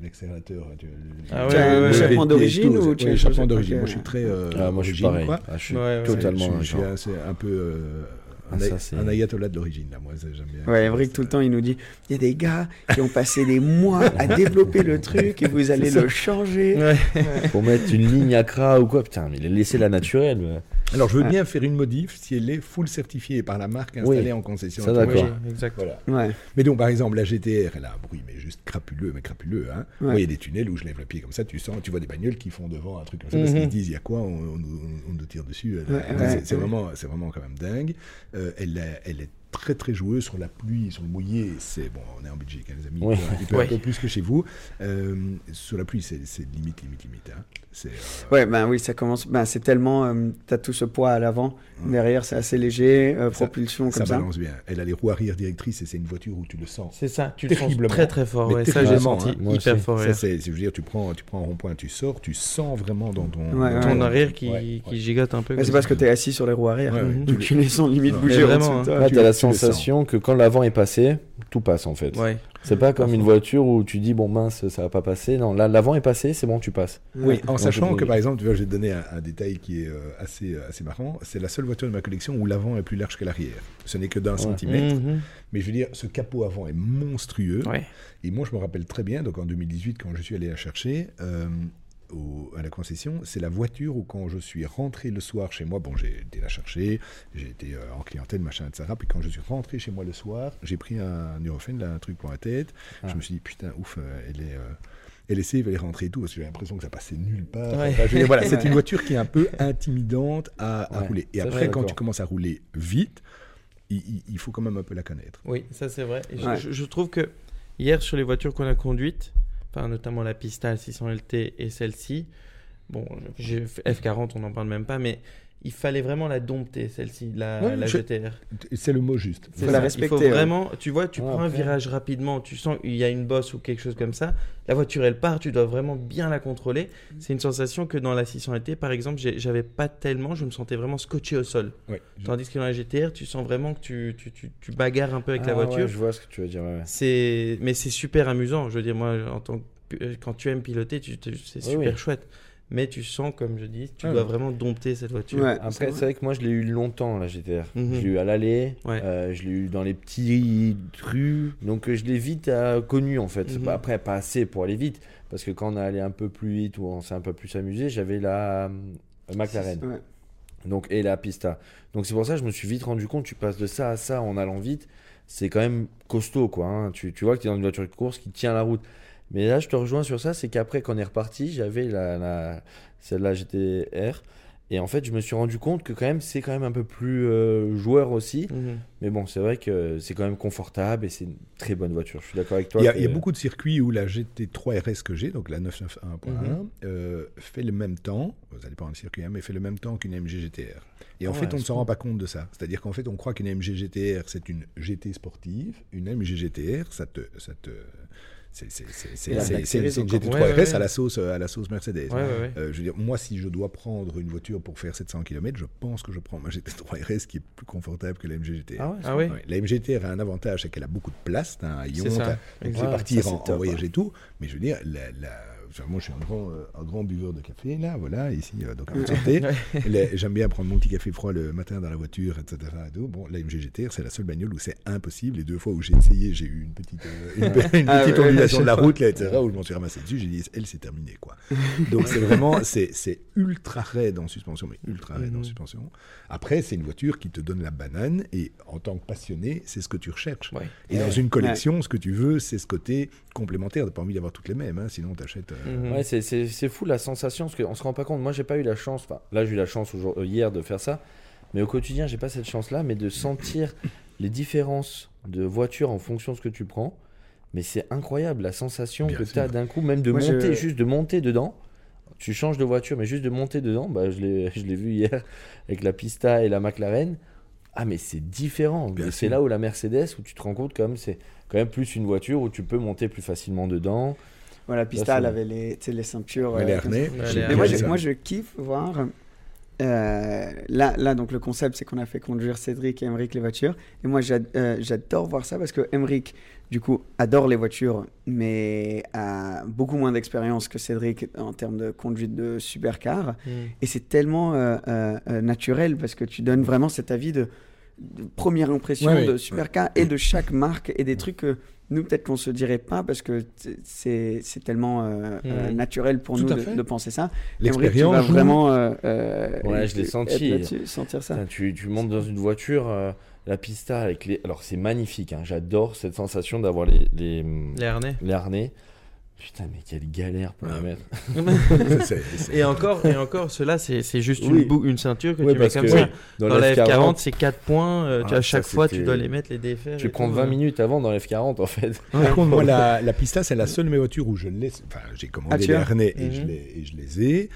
l'accélérateur. tu- le- Ah le- ouais, ouais, le- ouais. le- Échappement le- d'origine tout, ou tu as échappement chose- d'origine. Moi, je suis très euh, Ah, moi, je suis pareil. quoi. Ah, je suis Ouais, ouais. totalement Je suis un peu euh, un, Ah, ça, un ayatollah de l'origine, là. Moi, j'aime bien. Ouais, Evric, tout le temps, il nous dit il y a des gars qui ont passé des mois à développer le truc et vous allez le changer. Ouais. Pour mettre une ligne Accra ou quoi, putain, mais il a laissé la naturelle. Alors, je veux Ouais. bien faire une modif si elle est full certifiée par la marque installée Oui. en concession. Ça, d'accord. Oui, exact. Voilà. Ouais. Mais donc, par exemple, la GTR, elle a un bruit, mais juste crapuleux, mais crapuleux. Hein. Ouais. Moi, il y a des tunnels où je lève le pied comme ça, tu sens, tu vois des bagnoles qui font devant un truc comme ça, parce Mhm. qu'ils se disent, il y a quoi, on, on nous- on nous tire dessus. Ouais, C'est- ouais, c'est ouais. vraiment, c'est vraiment quand même dingue. Euh, elle, elle est très très joueuse sur la pluie, sur le mouillé. C'est bon, on est en Belgique, hein, les amis. Oui. Il peut Ouais. un peu plus que chez vous. Euh, sur la pluie, c'est c'est limite, limite, limite. Hein. C'est euh, Ouais, ben oui, ça commence. Ben, c'est tellement. euh, T'as tout ce poids à l'avant. Derrière, c'est assez léger. euh, Ça- propulsion ça comme ça. balance bien. Elle a les roues arrière directrices et c'est une voiture où tu le sens. C'est ça, tu le sens très très fort. Ouais, ça, j'ai senti hein. Moi hyper aussi. fort. Ça, c'est, je veux dire, tu prends, tu prends un rond-point, tu sors, tu sens vraiment dans ton, Ouais, dans. Ton arrière qui, Ouais, qui ouais. gigote un peu. Mais c'est parce ça. que t'es assis sur les roues arrière. Tu les sens limite bouger vraiment, sensation que quand l'avant est passé, tout passe en fait. Ouais. C'est pas comme une voiture où tu dis bon mince ça va pas passer. Non, là l'avant est passé, c'est bon tu passes. Oui, en Donc, sachant que par exemple, tu vois, je vais te donner un, un détail qui est euh, assez, euh, assez marrant. C'est la seule voiture de ma collection où l'avant est plus large que l'arrière. Ce n'est que d'un centimètre. Mhm. Mais je veux dire, ce capot avant est monstrueux. Ouais. Et moi, je me rappelle très bien, donc en 2018, quand je suis allé la chercher euh, au- à la concession, c'est la voiture où quand je suis rentré le soir chez moi, bon, j'ai été la chercher, j'ai été euh, en clientèle, machin, etc. Puis quand je suis rentré chez moi le soir, j'ai pris un Nurofen, là, un truc pour la tête. Ah. Je me suis dit, putain, ouf, euh, elle est... euh, elle est safe, elle est rentrée et tout, parce que j'ai l'impression que ça passait nulle part. Ouais. Enfin, je veux dire, voilà, c'est une voiture qui est un peu intimidante à, à Ouais, rouler. Et après, quand tu commences à rouler vite, il, faut quand même un peu la connaître. Oui, ça c'est vrai. Et je- Ouais. je, je trouve que hier sur les voitures qu'on a conduites, enfin notamment la Pista 600 LT et celle-ci, bon, j'ai fait F40, on n'en parle même pas, mais il fallait vraiment la dompter celle-ci, la, Ouais, la je- GTR. C'est le mot juste. C'est Faut la ça. respecter, Il faut ouais. vraiment, tu vois, tu Ouais, prends un virage rapidement, tu sens qu'il y a une bosse ou quelque chose comme ça, la voiture elle part, tu dois vraiment bien la contrôler. C'est une sensation que dans la 600 LT, par exemple, j'avais pas tellement, je me sentais vraiment scotché au sol. Ouais. Tandis que dans la GTR, tu sens vraiment que tu, tu, tu, tu bagarres un peu avec la Ah ouais, voiture. je vois ce que tu veux dire. ouais, ouais. C'est, mais c'est super amusant. Je veux dire, moi, en tant que- euh, quand tu aimes piloter, c'est Oui, super oui. chouette. Mais tu sens, comme je dis, tu Ah dois ouais. vraiment dompter cette voiture. Ouais, Après, c'est vrai que moi, je l'ai eu longtemps, la GTR. Mhm. Je l'ai eu à l'aller, Ouais. euh, je l'ai eu dans les petits rues. Donc, euh, je l'ai vite euh, connu, en fait. Mhm. Bah, Après, pas assez pour aller vite. Parce que quand on est allé un peu plus vite ou on s'est un peu plus amusé, j'avais la euh, McLaren. Ouais. Donc, et la Pista. Donc, c'est pour ça que je me suis vite rendu compte, tu passes de ça à ça en allant vite. C'est quand même costaud, quoi. hein. Tu, tu vois que tu es dans une voiture de course qui tient la route. Mais là, je te rejoins sur ça, c'est qu'après, quand on est reparti, j'avais la, la, celle-là GTR. Et en fait, je me suis rendu compte que quand même, c'est quand même un peu plus euh, joueur aussi. Mhm. Mais bon, c'est vrai que c'est quand même confortable et c'est une très bonne voiture. Je suis d'accord avec toi. Il y, a, que- il y a beaucoup de circuits où la GT3 RS que j'ai, donc la 991.1, Mhm. euh, fait le même temps, ça dépend du circuit, hein, mais fait le même temps qu'une MG GTR. Et en fait, on ne s'en cool. rend pas compte de ça. C'est-à-dire qu'en fait, on croit qu'une MG GTR, c'est une GT sportive. Une MG GTR, ça te... Ça te c'est une encore. GT3 Ouais, ouais, RS à la sauce, à la sauce Mercedes. Ouais, ouais, ouais. Euh, je veux dire, moi, si je dois prendre une voiture pour faire 700 km, je pense que je prends ma GT3 RS qui est plus confortable que la MG GTR. Ah ouais, Ah oui Ouais, La MGTR a un avantage, c'est qu'elle a beaucoup de place, t'as un donc tu peux partir en, en voyage ouais. et tout, mais je veux dire, la, moi je suis un grand, euh, un grand buveur de café, là, voilà, ici, euh, donc santé. Les- J'aime bien prendre mon petit café froid le matin dans la voiture, etc. et tout. Bon, la MG GTR, c'est la seule bagnole où c'est impossible. Les deux fois où j'ai essayé, j'ai eu une petite, euh, une, Ah petite ondulation de la route, là, etc., où je m'en suis ramassé dessus, j'ai dit, elle, c'est terminé, quoi. Donc c'est vraiment, c'est ultra raide en suspension, mais ultra raide en Mhm. suspension. Après, c'est une voiture qui te donne la banane, et en tant que passionné, c'est ce que tu recherches. Ouais. Et dans une collection, ce que tu veux, c'est ce côté complémentaire. Tu pas envie d'avoir toutes les mêmes, hein, sinon tu achètes. Mhm. Ouais, c'est- fou la sensation, parce qu'on se rend pas compte. Moi, j'ai pas eu la chance, enfin, là, j'ai eu la chance euh, hier de faire ça, mais au quotidien, j'ai pas cette chance-là, mais de sentir les différences de voiture en fonction de ce que tu prends. Mais c'est incroyable la sensation Bien que tu as d'un coup, même de Moi, monter, juste de monter dedans. Tu changes de voiture, mais juste de monter dedans, bah, je l'ai vu hier avec la Pista et la McLaren. Ah, mais c'est différent. C'est là où la Mercedes, où tu te rends compte quand même, c'est quand même plus une voiture où tu peux monter plus facilement dedans. Voilà, Pista, elle avait les, tu sais, les ceintures. Ouais, les euh, comme harnais. Les Mais moi, je, moi, je kiffe voir. euh, là, là, donc le concept, c'est qu'on a fait conduire Cédric et Emeric les voitures. Et moi, euh, j'adore voir ça parce que Emeric, du coup, adore les voitures, mais a beaucoup moins d'expérience que Cédric en termes de conduite de supercar. Mm. Et c'est tellement euh, euh, euh, naturel parce que tu donnes vraiment cet avis de, de première impression Ouais, de ouais. supercar et de chaque marque et des trucs que nous, peut-être qu'on se dirait pas parce que c'est c'est tellement euh, euh, naturel pour Tout nous de, penser ça. Tu L'expérience vas joue. vraiment. euh, euh, Ouais, je l'ai senti. sentir ça. Tu, tu montes dans une voiture, euh, la pista avec les. Alors c'est magnifique, hein, j'adore cette sensation d'avoir les, les, Les harnais. les harnais. Putain, mais quelle galère pour Ah. les mettre. Ça, c'est- c'est- Et encore, et encore, cela c'est c'est juste Oui. une, bou- une ceinture que Ouais, tu mets comme ça. Dans, la F40, F40, c'est 4 points. euh, tu Ah, à chaque ça, fois, tu dois les mettre, les défaire. tu prends tout, 20 euh. minutes avant dans le F40 en fait. Par contre, moi, la, la Pista, c'est la seule de mes voitures où je laisse. Enfin, j'ai commandé Ah, les as harnais et, je Mhm. les, et je les ai.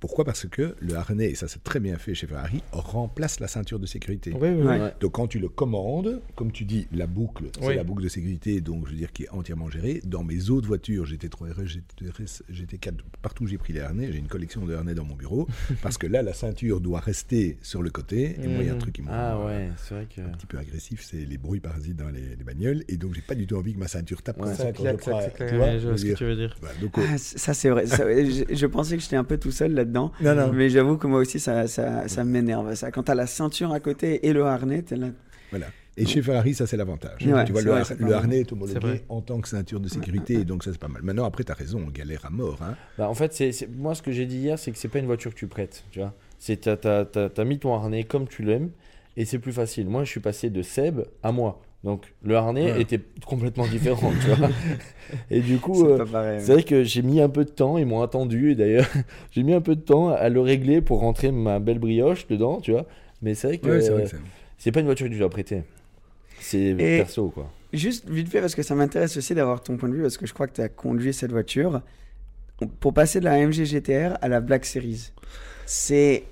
Pourquoi Parce que le harnais, et ça c'est très bien fait chez Ferrari, remplace la ceinture de sécurité. Oui, oui. Ouais. Donc quand tu le commandes, comme tu dis, la boucle, c'est Oui. la boucle de sécurité, donc je veux dire qui est entièrement gérée. Dans mes autres voitures, GT3 RS, GT3 GT4, partout j'ai pris les harnais, j'ai une collection de harnais dans mon bureau, parce que là la ceinture doit rester sur le côté. Et moi il y a un Mhm. truc qui me Ah euh, ouais, c'est vrai que. un petit peu agressif, c'est les bruits parasites dans les, les bagnoles, et donc j'ai pas du tout envie que ma ceinture tape Ouais. comme Ça ça quand je claque, ça prends, claque, tu vois, ouais, je je vois ce que tu veux dire. Donc, oh, Ah, ça, c'est vrai. Ça, je, je pensais que j'étais un peu tout seul là-dedans. Non, non. Mais j'avoue que moi aussi, ça, ça, ça m'énerve. Ça. Quand tu as la ceinture à côté et le harnais, tu es là. Voilà. Et chez Ferrari, ça c'est l'avantage. Ouais, tu vois, le, vrai, har- le harnais est homologué en tant que ceinture de sécurité, et donc ça c'est pas mal. Maintenant, après, tu as raison, on galère à mort. Hein. Bah, en fait, c'est moi ce que j'ai dit hier, c'est que c'est pas une voiture que tu prêtes. Tu vois, t'as t'as- t'as- t'as mis ton harnais comme tu l'aimes et c'est plus facile. Moi, je suis passé de Seb à moi. Donc le harnais Ouais. était complètement différent, tu vois. Et du coup, C'est euh, vrai que j'ai mis un peu de temps, ils m'ont attendu et d'ailleurs, j'ai mis un peu de temps à le régler pour rentrer ma belle brioche dedans, tu vois. Mais c'est vrai que Ouais, euh, c'est- pas une voiture que tu dois prêter. C'est perso, quoi. Juste vite fait, parce que ça m'intéresse aussi d'avoir ton point de vue, parce que je crois que tu as conduit cette voiture. Pour passer de la AMG GTR à la Black Series, c'est.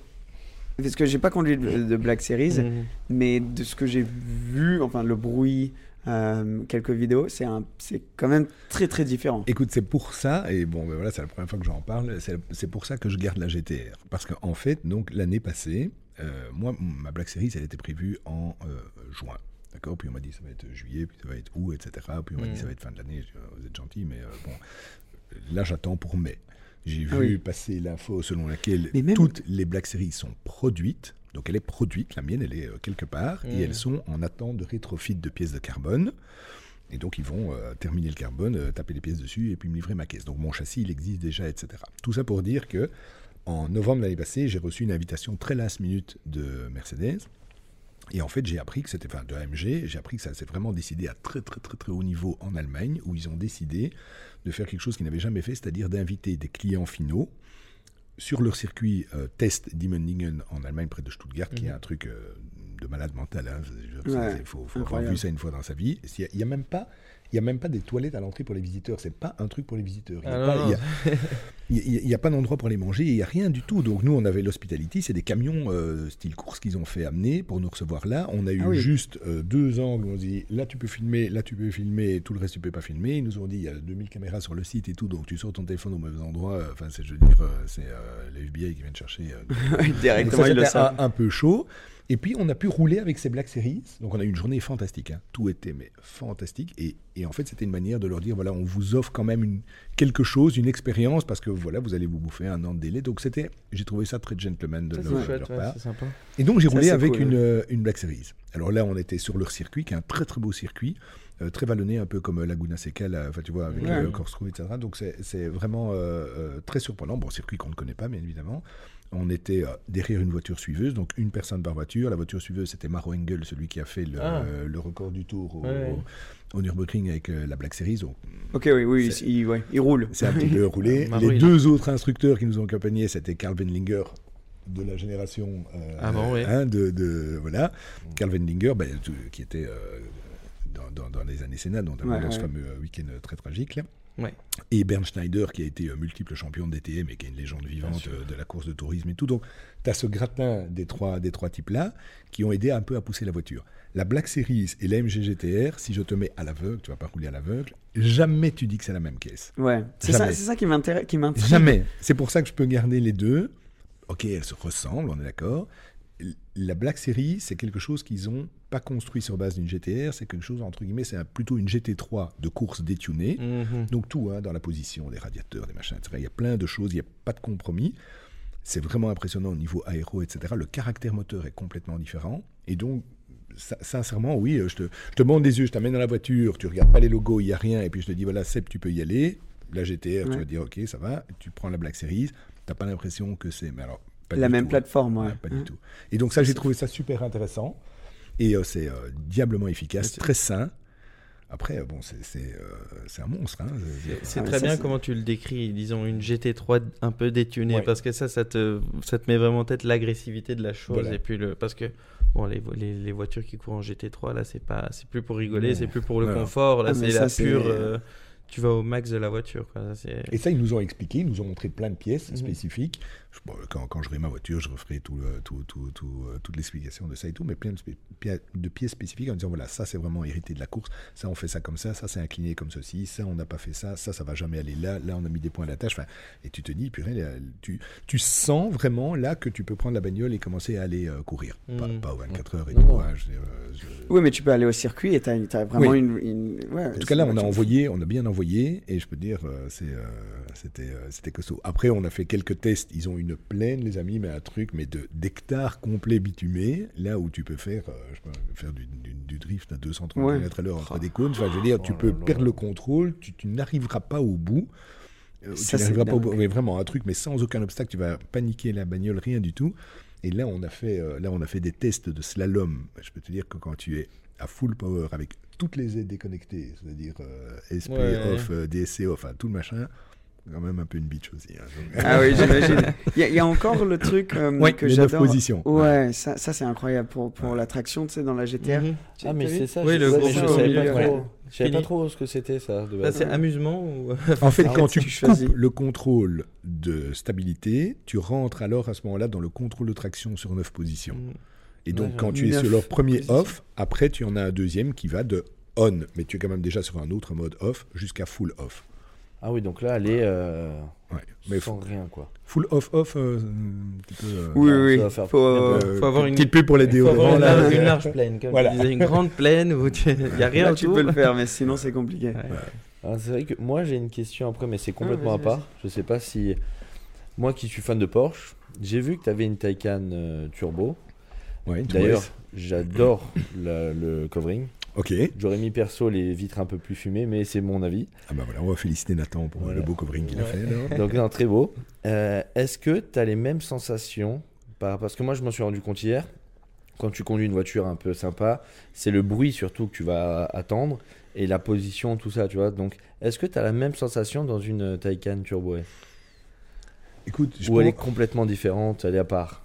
Parce que j'ai pas conduit de de Black Series, Mhm. mais de ce que j'ai vu, enfin le bruit, euh, quelques vidéos, c'est un- c'est quand même très très différent. Écoute, c'est pour ça, et bon, ben voilà, c'est la première fois que j'en parle, c'est c'est pour ça que je garde la GTR. Parce qu'en fait, donc l'année passée, euh, moi, ma Black Series, elle était prévue en euh, juin. D'accord? Puis on m'a dit ça va être juillet, puis ça va être août, etc. Puis on m'a Mm. dit ça va être fin de l'année. Dis, Vous êtes gentil, mais euh, bon, là j'attends pour mai. J'ai Ah vu oui. passer l'info selon laquelle même- toutes les Black Series sont produites. Donc elle est produite, la mienne elle est euh, quelque part, et Mm. elles sont en attente de rétrofit de pièces de carbone. Et donc ils vont euh, terminer le carbone, euh, taper les pièces dessus et puis me livrer ma caisse. Donc mon châssis il existe déjà, etc. Tout ça pour dire que en novembre l'année passée, j'ai reçu une invitation très last minute de Mercedes. Et en fait, j'ai appris que c'était, enfin, de AMG, j'ai appris que ça s'est vraiment décidé à très très très très haut niveau en Allemagne, où ils ont décidé de faire quelque chose qu'ils n'avaient jamais fait, c'est-à-dire d'inviter des clients finaux sur leur circuit euh, test d'Immendingen en Allemagne, près de Stuttgart, qui est Mhm. un truc euh, de malade mental. hein. Il Ouais, faut, faut avoir vu ça une fois dans sa vie. Il n'y a, même pas. Il n'y a même pas des toilettes à l'entrée pour les visiteurs. C'est pas un truc pour les visiteurs. Il n'y a, Ah, a- pas d'endroit pour les manger. Il n'y a rien du tout. Donc nous, on avait l'hospitality. C'est des camions euh, style course qu'ils ont fait amener pour nous recevoir là. On a eu Ah oui. juste euh, deux angles. On dit là tu peux filmer, là tu peux filmer, tout le reste tu peux pas filmer. Ils nous ont dit il y a 2000 caméras sur le site et tout. Donc tu sors ton téléphone au mauvais endroit. euh, Enfin, c'est je veux dire, euh, c'est euh, les FBI qui viennent chercher. Directement, ça, ils le savent. un, un peu chaud. Et puis, on a pu rouler avec ces Black Series. Donc, on a eu une journée fantastique. hein. Tout était mais fantastique. Et, et en fait, c'était une manière de leur dire voilà, on vous offre quand même une, quelque chose, une expérience, parce que voilà, vous allez vous bouffer un an de délai. Donc, c'était, j'ai trouvé ça très gentleman de, Ça, leur, chouette, leur ouais, part. c'est sympa. Et donc, j'ai roulé avec cool, une, euh, une Black Series. Alors là, on était sur leur circuit, qui est un très très beau circuit, euh, très vallonné, un peu comme euh, Laguna Seca, enfin, tu vois, avec Ouais. le corkscrew, etc. Donc, c'est c'est vraiment euh, euh, très surprenant. Bon, circuit qu'on ne connaît pas, bien évidemment. On était euh, derrière une voiture suiveuse, donc une personne par voiture. La voiture suiveuse, c'était Maro Engel, celui qui a fait le, Ah. euh, le record du tour au, Ouais. au Nürburgring avec euh, la Black Series. Donc, Ok, oui, oui, il, ouais, il roule. c'est un petit peu roulé. Maro, Les deux autres instructeurs qui nous ont accompagnés, c'était Carl Wendlinger de la génération euh, oui. hein, de, de- voilà Carl Wendlinger ben, qui était dans, dans- dans les années Sénat, dans ce fameux week-end très tragique. là. Ouais. Et Bernd Schneider, qui a été euh, multiple champion de DTM et qui est une légende vivante euh, de la course de tourisme et tout. Donc, tu as ce gratin des trois, des trois types-là qui ont aidé un peu à pousser la voiture. La Black Series et la MG GTR, si je te mets à l'aveugle, tu vas pas rouler à l'aveugle, jamais tu dis que c'est la même caisse. Ouais, c'est ça, ça qui m'intéresse. Jamais. C'est pour ça que je peux garder les deux. Ok, elles se ressemblent, on est d'accord. La Black Series, c'est quelque chose qu'ils ont pas construit sur base d'une GTR, c'est quelque chose, entre guillemets, c'est plutôt une GT3 de course détunée. Mhm. Donc tout, hein, dans la position, des radiateurs, des machins, etc. Il y a plein de choses, il n'y a pas de compromis. C'est vraiment impressionnant au niveau aéro, etc. Le caractère moteur est complètement différent. Et donc, sincèrement, oui, je te, je te montre des yeux, je t'amène dans la voiture, tu regardes pas les logos, il n'y a rien, et puis je te dis, voilà, Seb, tu peux y aller. La GTR, tu vas dire, ok, ça va. Tu prends la Black Series, tu n'as pas l'impression que c'est... Mais alors, pas La du même tout, plateforme, ouais. Ouais, pas du Hein. tout. Et donc ça, j'ai trouvé ça super intéressant. Et euh, c'est euh, diablement efficace, très sain. Après, euh, bon, c'est c'est, euh, un monstre. Hein. C'est Ah, très bien comment tu le décris, disons une GT3 un peu détunée, Ouais. parce que ça, ça te, ça te met vraiment en tête l'agressivité de la chose. Voilà. Et puis le, parce que bon, les, les, les voitures qui courent en GT3, là, c'est pas, c'est plus pour rigoler, c'est plus pour le Non. confort. Là, Ah, c'est la pure. euh, tu vas au max de la voiture. Quoi. Ça, c'est- Et ça, ils nous ont expliqué, ils nous ont montré plein de pièces Mhm. spécifiques. Bon, quand, quand j'aurai ma voiture, je referai tout, le- tout, tout, euh, toute l'explication de ça et tout, mais plein de, pièces spécifiques en disant voilà, ça c'est vraiment hérité de la course, ça on fait ça comme ça, ça c'est incliné comme ceci, ça on n'a pas fait ça, ça ça va jamais aller là, là on a mis des points à la tâche. Et tu te dis, purée, tu, tu sens vraiment là que tu peux prendre la bagnole et commencer à aller euh, courir. Pas, Mhm. pas aux 24 heures et Non, tout. non. hein, je veux dire, euh, je- Oui, mais tu peux aller au circuit et tu as, vraiment Oui. une, une- ouais, En tout cas, là, on a envoyé, on a bien envoyé, et je peux dire, euh, euh, c'était, euh, c'était costaud. Après, on a fait quelques tests. Ils ont une plaine, les amis, mais un truc, mais de d'hectares complets bitumés, là où tu peux faire, euh, je faire du, du- du drift à 230 Ouais. km à l'heure entre des cônes. Enfin, je veux dire, tu Oh peux perdre le contrôle, tu, tu n'arriveras pas au bout. Euh, Ça, tu n'arriveras pas au bout. Mais vraiment, un truc, mais sans aucun obstacle, tu vas paniquer la bagnole, rien du tout. Et là, on a fait, euh, là, on a fait des tests de slalom. Je peux te dire que quand tu es à full power avec toutes les aides déconnectées, c'est-à-dire euh, SP Ouais. off, DSC off, enfin, tout le machin, quand même un peu une bitch aussi. hein. Ah oui, j'imagine. Il y, a- il y a encore le truc euh, Ouais, que j'adore. positions. Ouais, ça, ça c'est incroyable pour, pour la traction, tu sais, dans la GTR. Mhm. Ah, mais c'est ça. Oui, je- le ouais, gros je savais pas ouais. trop. Je savais pas trop ce que c'était ça. Ça, base. c'est amusement ou. En fait, Ah, quand tu tu coupes le contrôle de stabilité, tu rentres alors à ce moment-là dans le contrôle de traction sur neuf positions. Mhm. Et donc, Ouais, quand tu es sur leur premier positions. off, après, tu en as un deuxième qui va de on, mais tu es quand même déjà sur un autre mode off jusqu'à full off. Ah oui, donc là, elle est euh, Ouais. Mais sans rien, quoi. full off off, euh, un petit peu, euh, Oui, ça oui, Faut, euh, euh, faut avoir une- petite pub pour les Il faut avoir déodorants. une, large, une large plaine, comme Voilà. tu disais, une grande plaine où tu- il n'y a rien là, tu autour. peux le faire, mais sinon c'est compliqué. Ouais. Ah, c'est vrai que moi j'ai une question après, mais c'est complètement vas-y, à part. Je sais pas si. Moi qui suis fan de Porsche, j'ai vu que tu avais une Taycan euh, Turbo. Ouais, tu D'ailleurs, j'adore le covering. Ok. J'aurais mis perso les vitres un peu plus fumées, mais c'est mon avis. Ah bah voilà, on va féliciter Nathan pour Voilà. le beau covering qu'il a fait. alors. Donc, non, très beau. Euh, Est-ce que tu as les mêmes sensations par- Parce que moi, je m'en suis rendu compte hier. Quand tu conduis une voiture un peu sympa, c'est le bruit surtout que tu vas attendre et la position, tout ça, tu vois. Donc, est-ce que tu as la même sensation dans une Taycan Turbo Écoute, je Ou elle est complètement différente, elle est à part?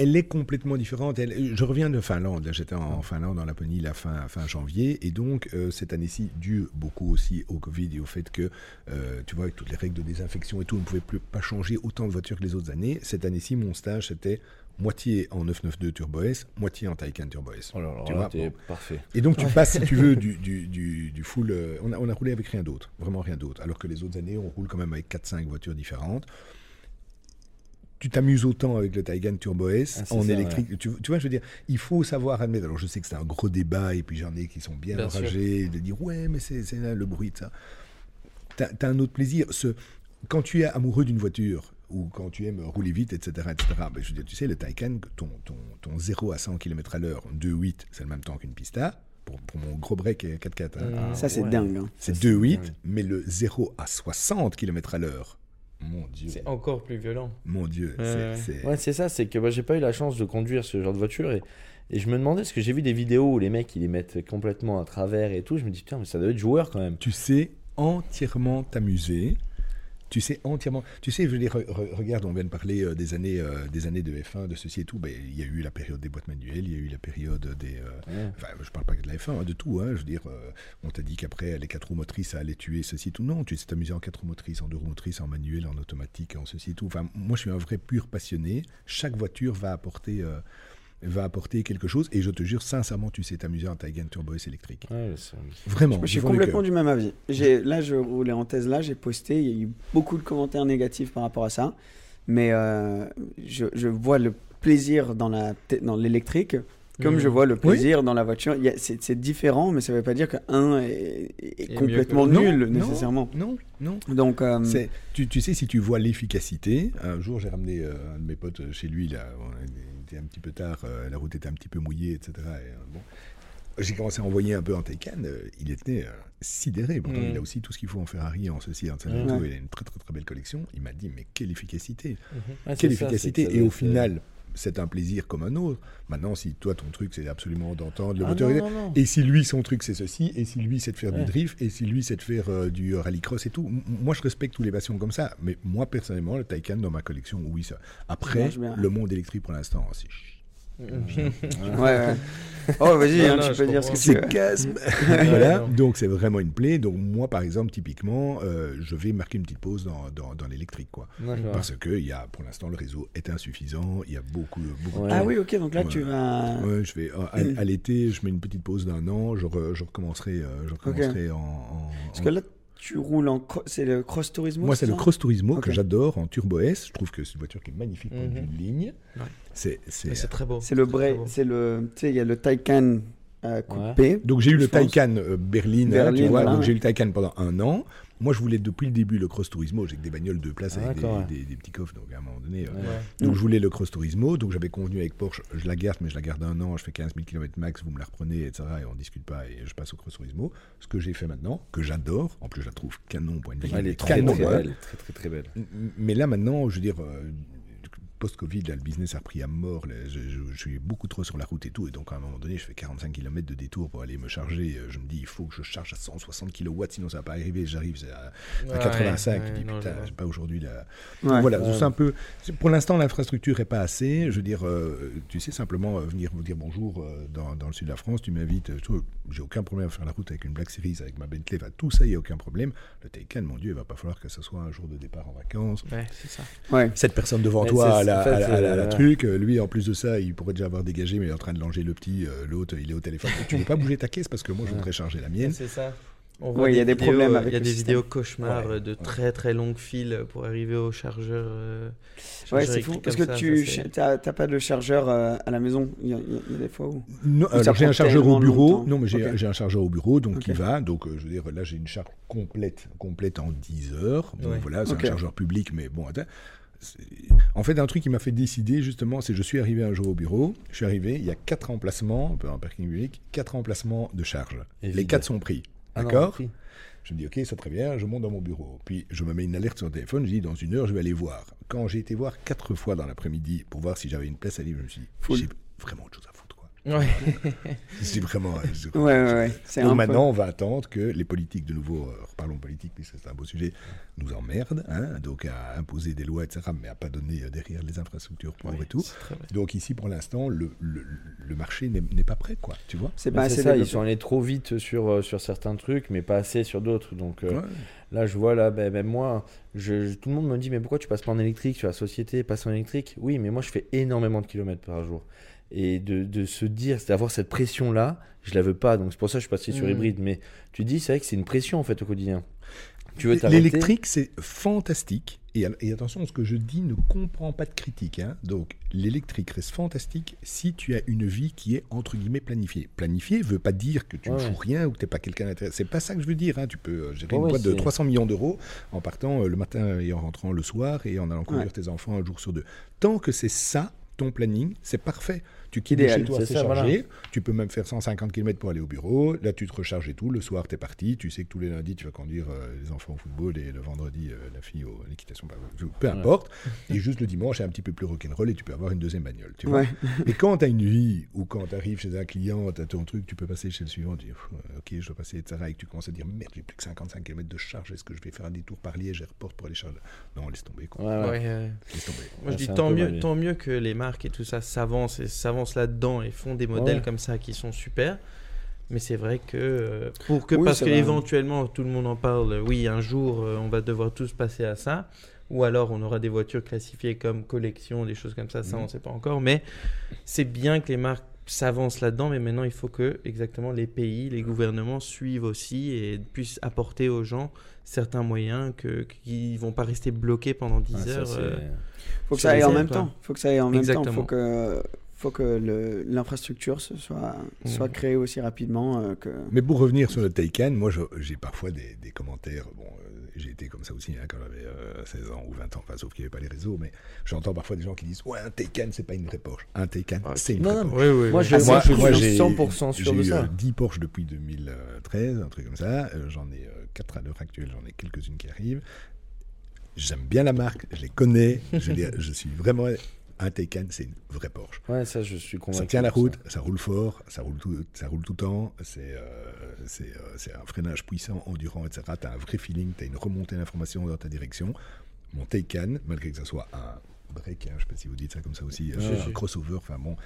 Elle est complètement différente. Elle- je reviens de Finlande. J'étais en Finlande, en Laponie, la fin, fin janvier. Et donc, euh, cette année-ci, dû beaucoup aussi au Covid et au fait que, euh, tu vois, avec toutes les règles de désinfection et tout, on ne pouvait plus pas changer autant de voitures que les autres années. Cette année-ci, mon stage, c'était moitié en 992 Turbo S, moitié en Taycan Turbo S. Oh là là, Tu là, vois, bon. parfait. Et donc, tu passes, si tu veux, du, du, du, du full. euh, on, a, on a roulé avec rien d'autre, vraiment rien d'autre. Alors que les autres années, on roule quand même avec 4-5 voitures différentes. Tu t'amuses autant avec le Taycan Turbo S Ah, en ça, électrique. Tu, tu vois, je veux dire, il faut savoir admettre. Alors, je sais que c'est un gros débat, et puis j'en ai qui sont bien, Bien sûr. enragés, de dire ouais, mais c'est le bruit de ça. T'as as un autre plaisir. Ce, quand tu es amoureux d'une voiture, ou quand tu aimes rouler vite, etc., etc., ben, je veux dire, tu sais, le Taycan, ton, ton, ton 0 à 100 km à l'heure, 2,8, c'est le même temps qu'une Pista. Pour, pour mon gros break 4x4. hein. Mm. Ça, c'est ouais. dingue. hein. C'est Ça, c'est 2,8, dingue. mais le 0 à 60 km à l'heure, mon Dieu, C'est encore plus violent. mon Dieu, Ouais, c'est- ouais. ça, c'est que moi j'ai pas eu la chance de conduire ce genre de voiture et, et je me demandais, parce que j'ai vu des vidéos où les mecs ils les mettent complètement à travers et tout, je me dis putain, mais ça doit être joueur quand même. Tu sais entièrement t'amuser tu sais entièrement. Tu sais, je veux dire, re- re- regarde, on vient de parler euh, des années, euh, des années de F1, de ceci et tout. Ben, il y a eu la période des boîtes manuelles, il y a eu la période des. euh. Enfin, je parle pas que de la F1, hein, de tout. Hein, je veux dire, on t'a dit qu'après les quatre roues motrices, ça allait tuer ceci et tout. Non, tu sais t'amuser en quatre roues motrices, en deux roues motrices, en manuel, en automatique, en ceci et tout. Enfin, moi, je suis un vrai pur passionné. Chaque voiture va apporter. Va apporter quelque chose. Et je te jure sincèrement tu sais t'amuser en Taycan Turbo S électrique. Ouais, vraiment Je suis complètement du même avis. J'ai, là, je roulais en Tesla, j'ai posté, il y a eu beaucoup de commentaires négatifs par rapport à ça, mais euh, je, je vois le plaisir dans, la, te- dans l'électrique, comme je vois le plaisir dans la voiture. Y a- c'est, différent, mais ça ne veut pas dire qu'un est, est complètement nul, non, nécessairement. non non. Donc, euh, tu, tu sais, si tu vois l'efficacité, un jour j'ai ramené euh, un de mes potes chez lui, là, on un petit peu tard, euh, la route était un petit peu mouillée, etc. et, euh, bon. J'ai commencé à envoyer un peu en Taycan, euh, il était sidéré. Pourtant, Mm. il a aussi tout ce qu'il faut en Ferrari, en ceci, en Ouais. tout. Il a une très très très belle collection. Il m'a dit, mais quelle efficacité Ouais, Quelle efficacité ça Et au final, c'est un plaisir comme un autre. Maintenant, si toi, ton truc, c'est absolument d'entendre le Ah, moteur. non, non, non. Et si lui, son truc, c'est ceci, et si lui, c'est de faire Ouais. du drift, et si lui, c'est de faire euh, du rallycross et tout. M- moi, je respecte tous les passions comme ça. Mais moi, personnellement, le Taycan dans ma collection, oui, ça. Après, le monde électrique pour l'instant, c'est ouais, ouais. Oh, vas-y, hein, tu peux dire ce que tu veux. casme. Ouais, voilà. Donc, c'est vraiment une plaie. Donc, moi, par exemple, typiquement, euh, je vais marquer une petite pause dans, dans, dans l'électrique, quoi. Parce que il y a, pour l'instant, le réseau est insuffisant. Il y a beaucoup, beaucoup Ouais. de Ah oui, ok, donc là, Ouais. tu vas... Ouais, je vais à, à- à l'été, je mets une petite pause d'un an, je, re- je recommencerai, euh, je recommencerai en, en- Parce que là, tu roules en... C'est le Cross Turismo Moi, c'est le Cross Turismo Ok. que j'adore en Turbo S. Je trouve que c'est une voiture qui est magnifique pour Mhm. une ligne. Ouais. C'est, c'est très beau. C'est le Bray, c'est le... Tu sais, il y a le Taycan euh, coupé. Donc j'ai eu le. Taycan euh, Berlin, hein, tu vois. voilà, donc ouais. j'ai eu le Taycan pendant un an. Moi, je voulais depuis le début le Cross Turismo. J'ai que des bagnoles de place Ah, avec des, d'accord, ouais. des- des petits coffres. Donc à un moment donné, euh. Donc je voulais le Cross Turismo, donc j'avais convenu avec Porsche, je la garde, mais je la garde un an, je fais 15 000 km max, vous me la reprenez, etc. Et on discute pas, et je passe au Cross Turismo. Ce que j'ai fait maintenant, que j'adore, en plus je la trouve canon, point de vue. Elle est très, canon, très hein. belle. Très, très, très belle. Mais là maintenant, je veux dire, euh, post-Covid, là, le business a repris à mort, là, je, je- je suis beaucoup trop sur la route et tout, et donc à un moment donné, je fais 45 km de détour pour aller me charger. Euh, Je me dis, il faut que je charge à 160 kW, sinon ça va pas arriver. J'arrive à, à Ouais, 85, ouais, je dis, non, putain, j'ai pas aujourd'hui la, Ouais. voilà, Ouais. c'est un peu. Pour l'instant, l'infrastructure est pas assez. Je veux dire, euh, tu sais, simplement euh, venir vous dire bonjour euh, dans, dans le sud de la France, tu m'invites. euh, tout, J'ai aucun problème à faire la route avec une Black Series, avec ma Bentley, enfin, tout ça, il n'y a aucun problème. Le Taycan, mon Dieu, il va pas falloir que ce soit un jour de départ en vacances. Ouais, c'est ça. Ouais. Cette personne devant Mais toi la, en fait, à la- à la- à la euh, truc, euh, lui, en plus de ça, il pourrait déjà avoir dégagé, mais il est en train de langer le petit. euh, L'autre, il est au téléphone. tu veux pas bouger ta caisse parce que moi, je voudrais charger la mienne. C'est ça. On Ouais, il y a des vidéos, problèmes avec Il y a des système. vidéos cauchemars Ouais, de ouais. très très longues files pour arriver au chargeur. euh, Ouais, chargeur c'est fou. Parce que ça, tu t'as pas de chargeur euh, à la maison. Il y, a, il y il des fois où. Non, alors j'ai un chargeur au bureau. longtemps. Non, mais j'ai un chargeur au bureau, donc qui va. Donc, euh, je veux dire, là, j'ai une charge complète, complète en 10 heures. Bon, Ouais. voilà, c'est un chargeur public, mais bon, attends. En fait, un truc qui m'a fait décider, justement, c'est que je suis arrivé un jour au bureau. Je suis arrivé, il y a quatre emplacements, un peu en parking public, quatre emplacements de charge. Les quatre sont pris. Ah D'accord. Je me dis, ok, c'est très bien, je monte dans mon bureau. Puis je me mets une alerte sur le téléphone, je dis, dans une heure, je vais aller voir. Quand j'ai été voir quatre fois dans l'après-midi pour voir si j'avais une place à libre, je me suis dit, j'ai vraiment autre chose à quoi. Ouais. C'est vraiment. c'est- Ouais, ouais, ouais. C'est Donc un peu- maintenant, on va attendre que les politiques, de nouveau, euh, reparlons politique, puisque c'est un beau sujet, nous emmerdent, hein, donc à imposer des lois, etc., mais à pas donner euh, derrière les infrastructures pour Ouais, et tout. Donc ici, pour l'instant, le, le, le marché n'est pas prêt, quoi, tu vois. C'est Bah, pas c'est assez ça, ils sont allés trop vite sur, euh, sur certains trucs, mais pas assez sur d'autres. Donc euh, là, je vois, là, ben, ben, moi, je, je- tout le monde me dit, mais pourquoi tu passes pas en électrique sur la société, passe en électrique? Oui, mais moi, je fais énormément de kilomètres par jour. Et de, de se dire, d'avoir cette pression-là, je la veux pas. Donc c'est pour ça que je suis passé sur Mhm. hybride. Mais tu dis, c'est vrai que c'est une pression, en fait, au quotidien. Tu veux t'arrêter? L'électrique, c'est fantastique. Et, attention, ce que je dis ne comprend pas de critique. hein. Donc, l'électrique reste fantastique si tu as une vie qui est entre guillemets planifiée. Planifiée veut pas dire que tu ne fous rien ou que tu n'es pas quelqu'un d'intéressant. C'est pas ça que je veux dire. hein. Tu peux euh, gérer une ouais, boîte de c'est- 300 millions d'euros en partant euh, le matin et en rentrant le soir et en allant Ouais. tes enfants un jour sur deux. Tant que c'est ça, ton planning, c'est parfait. Tu quittes chez toi, c'est chargé. Tu peux même faire 150 km pour aller au bureau. Là, tu te recharges et tout. Le soir, tu es parti. Tu sais que tous les lundis, tu vas conduire euh, les enfants au football et le vendredi, euh, la fille au- à l'équitation. bah, Peu importe. Et juste le dimanche, c'est un petit peu plus rock'n'roll et tu peux avoir une deuxième bagnole. Tu vois Ouais. et quand tu as une vie ou quand tu arrives chez un client, tu as ton truc, tu peux passer chez le suivant, tu dis Pff, ok, je dois passer, etc. Et que tu commences à dire merde, j'ai plus que 55 km de charge, est-ce que je vais faire un détour par Liège et reporte pour aller charger Non, laisse tomber. Quoi. Ouais, ouais. Ouais, euh, Laisse tomber. Moi, Ouais, je dis tant mieux, tant mieux que les marques et tout ça s'avancent et s'avancent là-dedans et font des modèles Ouais. comme ça qui sont super. Mais c'est vrai que euh, pour que Oui, parce que éventuellement tout le monde en parle, euh, oui, un jour euh, on va devoir tous passer à ça, ou alors on aura des voitures classifiées comme collection, des choses comme ça, ça Mhm. on ne sait pas encore. Mais c'est bien que les marques s'avancent là-dedans, mais maintenant il faut que exactement les pays, les gouvernements suivent aussi et puissent apporter aux gens certains moyens que qui vont pas rester bloqués pendant 10 Ouais, ça, heures. euh, faut que ça aille en même temps. Faut que ça aille en même temps. Faut que, faut que l'infrastructure se soit, soit Mhm. créée aussi rapidement euh, que. Mais pour revenir sur le Taycan, moi j'ai parfois des, des commentaires. Bon, euh, j'ai été comme ça aussi hein, quand j'avais euh, 16 ans ou 20 ans, enfin, sauf qu'il n'y avait pas les réseaux. Mais j'entends parfois des gens qui disent Ouais, un Taycan, c'est pas une vraie Porsche. Un Taycan, Ah, c'est une Non, vraie non, Porsche. Oui, oui, Moi, je, Ah, moi, c'est- je moi, suis j'ai 100% sûr j'ai de euh, ça. 10 Porsche depuis 2013, un truc comme ça. Euh, j'en ai 4 à l'heure actuelle, j'en ai quelques-unes qui arrivent. J'aime bien la marque, je les connais, je, les- je suis vraiment. Un Taycan, c'est une vraie Porsche. Ouais, ça, je suis convaincu. Ça tient la ça. route, ça roule fort, ça roule tout, ça roule tout le temps, c'est euh, euh, un freinage puissant, endurant, etc. Tu as un vrai feeling, tu as une remontée d'informations dans ta direction. Mon Taycan, malgré que ça soit un break, hein, je sais pas si vous dites ça comme ça aussi, euh, un crossover, enfin bon,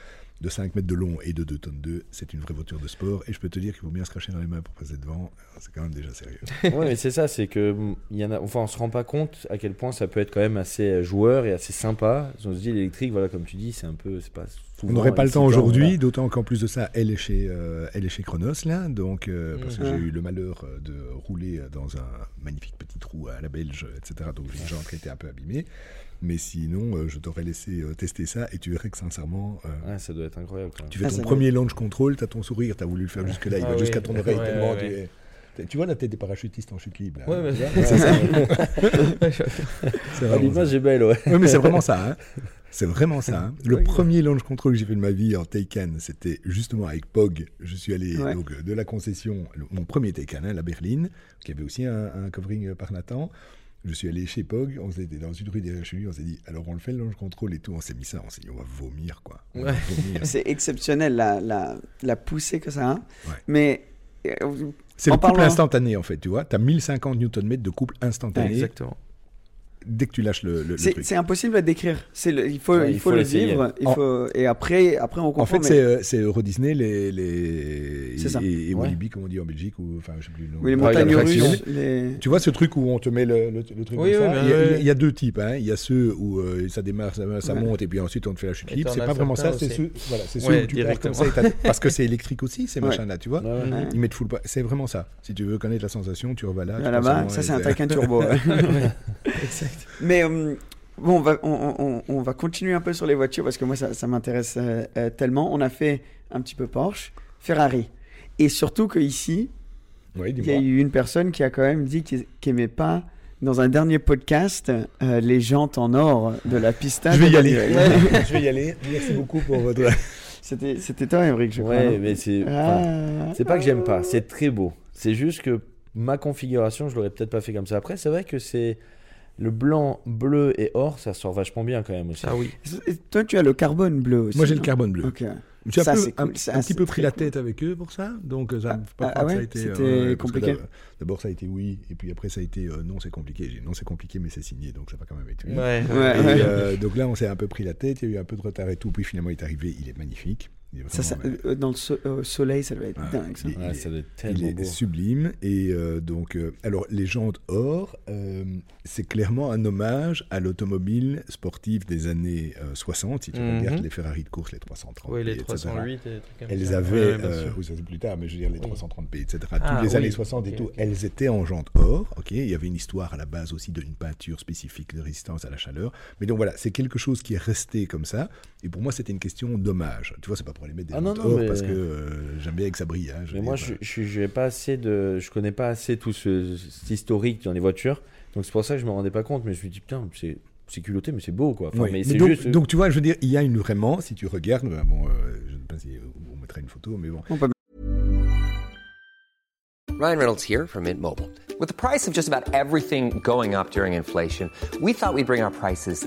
de 5 mètres de long et de 2 tonnes 2, c'est une vraie voiture de sport. Et je peux te dire qu'il faut bien se cracher dans les mains pour passer devant, c'est quand même déjà sérieux. ouais, mais c'est ça, c'est que mm, il y en a, enfin, on se rend pas compte à quel point ça peut être quand même assez euh, joueur et assez sympa. On se dit l'électrique, voilà, comme tu dis, c'est un peu, c'est pas. On n'aurait pas le temps aujourd'hui, voilà. d'autant qu'en plus de ça, elle est chez, euh, elle est chez Chronos, là, donc, euh, parce que j'ai eu le malheur euh, de rouler dans un magnifique petit trou à la belge, etc. Donc j'ai une jambe qui était un peu abîmée. Mais sinon, euh, je t'aurais laissé euh, tester ça et tu verrais que sincèrement, euh, Ouais, ça doit être incroyable. Quand même. tu fais Ah, ton premier launch control, tu as ton sourire, tu as voulu le faire jusque-là, il Ah va oui. jusqu'à ton oreille Ouais, tellement ouais, tu ouais. es- Tu vois la tête des parachutistes en chute libre. là. Ouais, C'est ça. C'est vraiment L'image ça. est belle, ouais. Ouais, mais c'est vraiment ça. hein. C'est vraiment ça. hein. Le Oui. premier launch control que j'ai fait de ma vie en Taycan, c'était justement avec POG. Je suis allé Ouais. donc, de la concession, le- mon premier Taycan, hein, la berline, qui avait aussi un, un covering par Nathan. Je suis allé chez POG, on était dans une rue derrière chez lui, on s'est dit, alors on le fait le launch control et tout, on s'est mis ça, on s'est dit, on va vomir quoi. Ouais. C'est exceptionnel la, la, la poussée que ça a. Ouais. Mais euh, C'est le couple parlant- instantané en fait, tu vois. Tu as 1050 Nm de couple instantané Exactement. Dès que tu lâches le, le- le c'est truc. c'est impossible à décrire. C'est le- il faut, Ouais, il il faut, faut le vivre. Il En- faut, et après, après on comprend. En fait, mais- c'est Euro Disney, les, les, C'est ça. et, et Ouais. Walibi, comme on dit en Belgique, ou enfin, je sais plus le nom. Oui, les Ouais, montagnes russes. Les... Tu vois ce truc où on te met le, le, le truc Oui, comme oui, ça? mais il, y a, ouais. il y a deux types. Hein. Il y a ceux où euh, ça démarre, ça, ça Ouais. monte, et puis ensuite on te fait la chute Et libre. C'est as pas vraiment ça. C'est ceux, voilà, ceux Ouais, où tu pars comme ça. et parce que c'est électrique aussi, ces Ouais. machins-là, tu vois. Ouais, ouais. Ils mettent full. C'est vraiment ça. Si tu veux connaître la sensation, tu revas là. tu Là-bas, ça c'est un et Taycan turbo. ouais. Exact. Mais euh, bon, on va, on, on- on va continuer un peu sur les voitures parce que moi ça, ça m'intéresse euh, euh, tellement. On a fait un petit peu Porsche, Ferrari. Et surtout qu'ici, Ouais, il y a eu une personne qui a quand même dit qu'il n'aimait pas, dans un dernier podcast, euh, les jantes en or de la pista. Je vais y aller. Je vais y aller. Merci beaucoup pour votre. C'était c'était toi, Emmerich, je crois. Ouais, mais c'est. Ah. C'est pas que j'aime pas, c'est très beau. C'est juste que ma configuration, je l'aurais peut-être pas fait comme ça. Après, c'est vrai que c'est le blanc, bleu et or, ça sort vachement bien quand même aussi. Ah oui. Et Toi, tu as le carbone bleu aussi. Moi, j'ai le carbone bleu. Ok. J'ai un, Ça, peu, c'est un, cool. Ça, un petit peu pris la cool. tête avec eux pour ça, donc euh, ça Ah, ah ça a été. Euh, compliqué d'ab- D'abord, ça a été oui, et puis après, ça a été euh, non, c'est compliqué. J'ai dit, non, c'est compliqué, mais c'est signé, donc ça va quand même être oui. Ouais. Ouais, Et, ouais. euh, donc là, on s'est un peu pris la tête, il y a eu un peu de retard et tout, puis finalement, il est arrivé, il est magnifique. Ça, ça- euh, dans le so- euh, soleil, ça doit être dingue. Ça. Il- Ouais, il ça doit être il tellement est beau. sublime et euh, donc euh, alors les jantes or euh, c'est clairement un hommage à l'automobile sportive des années euh, 60 si tu Mhm. regardes les Ferrari de course les 330 Oui, les etc. 308 et des trucs comme elles ça. avaient, Ouais, euh, ça c'est plus tard, mais je veux dire les Oui. 330p, etc. Ah, Toutes les oui, années 60 et tout, elles étaient en jantes or. Ok, il y avait une histoire à la base aussi d'une peinture spécifique de résistance à la chaleur. Mais donc voilà, c'est quelque chose qui est resté comme ça. Et pour moi, c'était une question d'hommage. Tu vois, c'est pas pour aller mettre des Ah, non, non, or mais- parce que euh, j'aime bien que ça brille. hein, je Mais moi, dire, je, je, suis- pas assez de, je connais pas assez tout ce, cet historique dans les voitures. Donc c'est pour ça que je me rendais pas compte. Mais je me dis putain, c'est c'est culotté, mais c'est beau, quoi. Enfin, Ouais, mais mais donc, juste. donc, tu vois, je veux dire, il y a une vraiment, si tu regardes, euh, bon, euh, je ne sais pas si on mettra une photo, mais bon. On peut Ryan Reynolds here from Mint Mobile. With the price of just about everything going up during inflation, we thought we'd bring our prices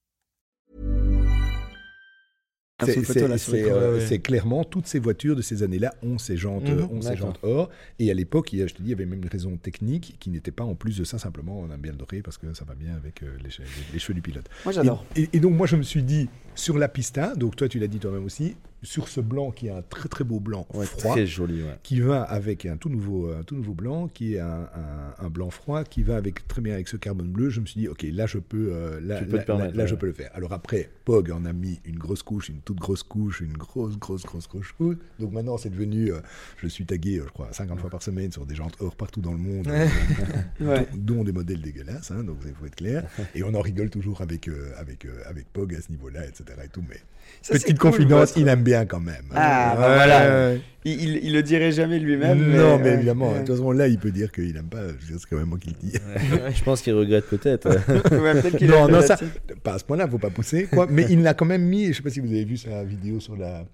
C'est clairement toutes ces voitures de ces années-là ont ces jantes, Mhm, euh, ont ces jantes or. Et à l'époque, je te dis, il y avait même une raison technique qui n'était pas en plus de ça simplement on aime bien le doré parce que ça va bien avec euh, les, che- les- les cheveux du pilote. Moi, j'adore. Et, et- et donc moi je me suis dit sur la pista, donc toi tu l'as dit toi-même aussi, sur ce blanc qui est un très très beau blanc Ouais, froid. très joli, ouais. qui va avec un tout nouveau, un tout nouveau blanc, qui est un, un- un blanc froid, qui va avec très bien avec ce carbone bleu. Je me suis dit, ok, là je peux, euh, là, peux je peux le faire. Alors après, Pog en a mis une grosse couche, une toute grosse couche, une grosse, grosse, grosse, grosse couche. Donc maintenant c'est devenu, euh, je suis tagué, euh, je crois, 50 fois par semaine sur des jantes or partout dans le monde, euh, Ouais. dont, dont des modèles dégueulasses, hein, donc il faut être clair. Et on en rigole toujours avec, euh, avec, euh, avec Pog à ce niveau-là, etc. Et tout, mais Ça, c'est petite cool, confidence, il aime bien quand même. Ah, bah Ouais, voilà. Il, il, il le dirait jamais lui-même. Non, mais évidemment, ouais. de toute façon, là, il peut dire qu'il n'aime pas. C'est quand même moi qui le dis. Je pense qu'il regrette peut-être. Ouais, peut-être qu'il non, non, ça, pas à ce point-là, faut pas pousser, quoi. Mais il l'a quand même mis. Je ne sais pas si vous avez vu sa vidéo sur la.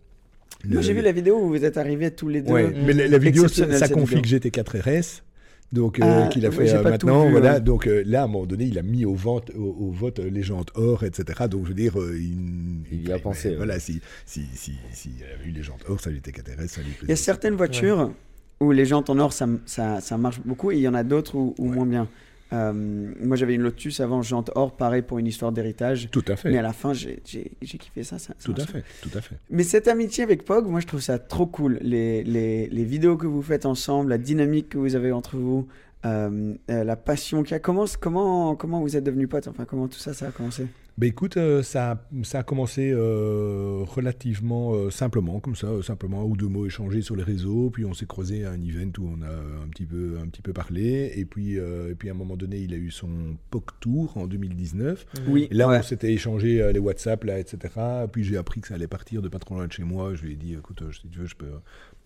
Moi, j'ai vu la vidéo où vous êtes arrivés tous les deux. Ouais, mais la, la vidéo, ça cette config vidéo. GT4 RS. Donc, euh, Ah, qu'il a ouais, fait euh, maintenant, vu, voilà. ouais. Donc euh, là, à un moment donné, il a mis au vote, au, au vote euh, les jantes or, etc. Donc je veux dire, euh, il, Il y a pensé, ouais. Voilà, si, si, si, si il avait eu les jantes or, ça lui était 4 RS, ça lui Il y a certaines voitures où les jantes en or, ça, ça, ça marche beaucoup, et il y en a d'autres où, où moins bien. Euh, moi, j'avais une Lotus avant, jante or, pareil pour une histoire d'héritage. Tout à fait. Mais à la fin, j'ai kiffé ça. Tout à fait, tout à fait. Mais cette amitié avec Pog, moi, je trouve ça trop cool. Les, les, les vidéos que vous faites ensemble, la dynamique que vous avez entre vous, euh, euh, la passion qu'il y a. Comment, comment, comment vous êtes devenus potes? Enfin, comment tout ça, ça a commencé? Ben écoute, euh, ça, a- ça a commencé euh, relativement euh, simplement, comme ça, simplement un ou deux mots échangés sur les réseaux, puis on s'est croisé à un event où on a un petit peu, un petit peu parlé, et puis, euh, et puis à un moment donné, il a eu son POC Tour en 2019. Oui. Et là, ouais. on s'était échangé euh, les WhatsApp, là, etc. Puis j'ai appris que ça allait partir de pas trop loin de chez moi. Je lui ai dit, écoute, si tu veux, je peux euh,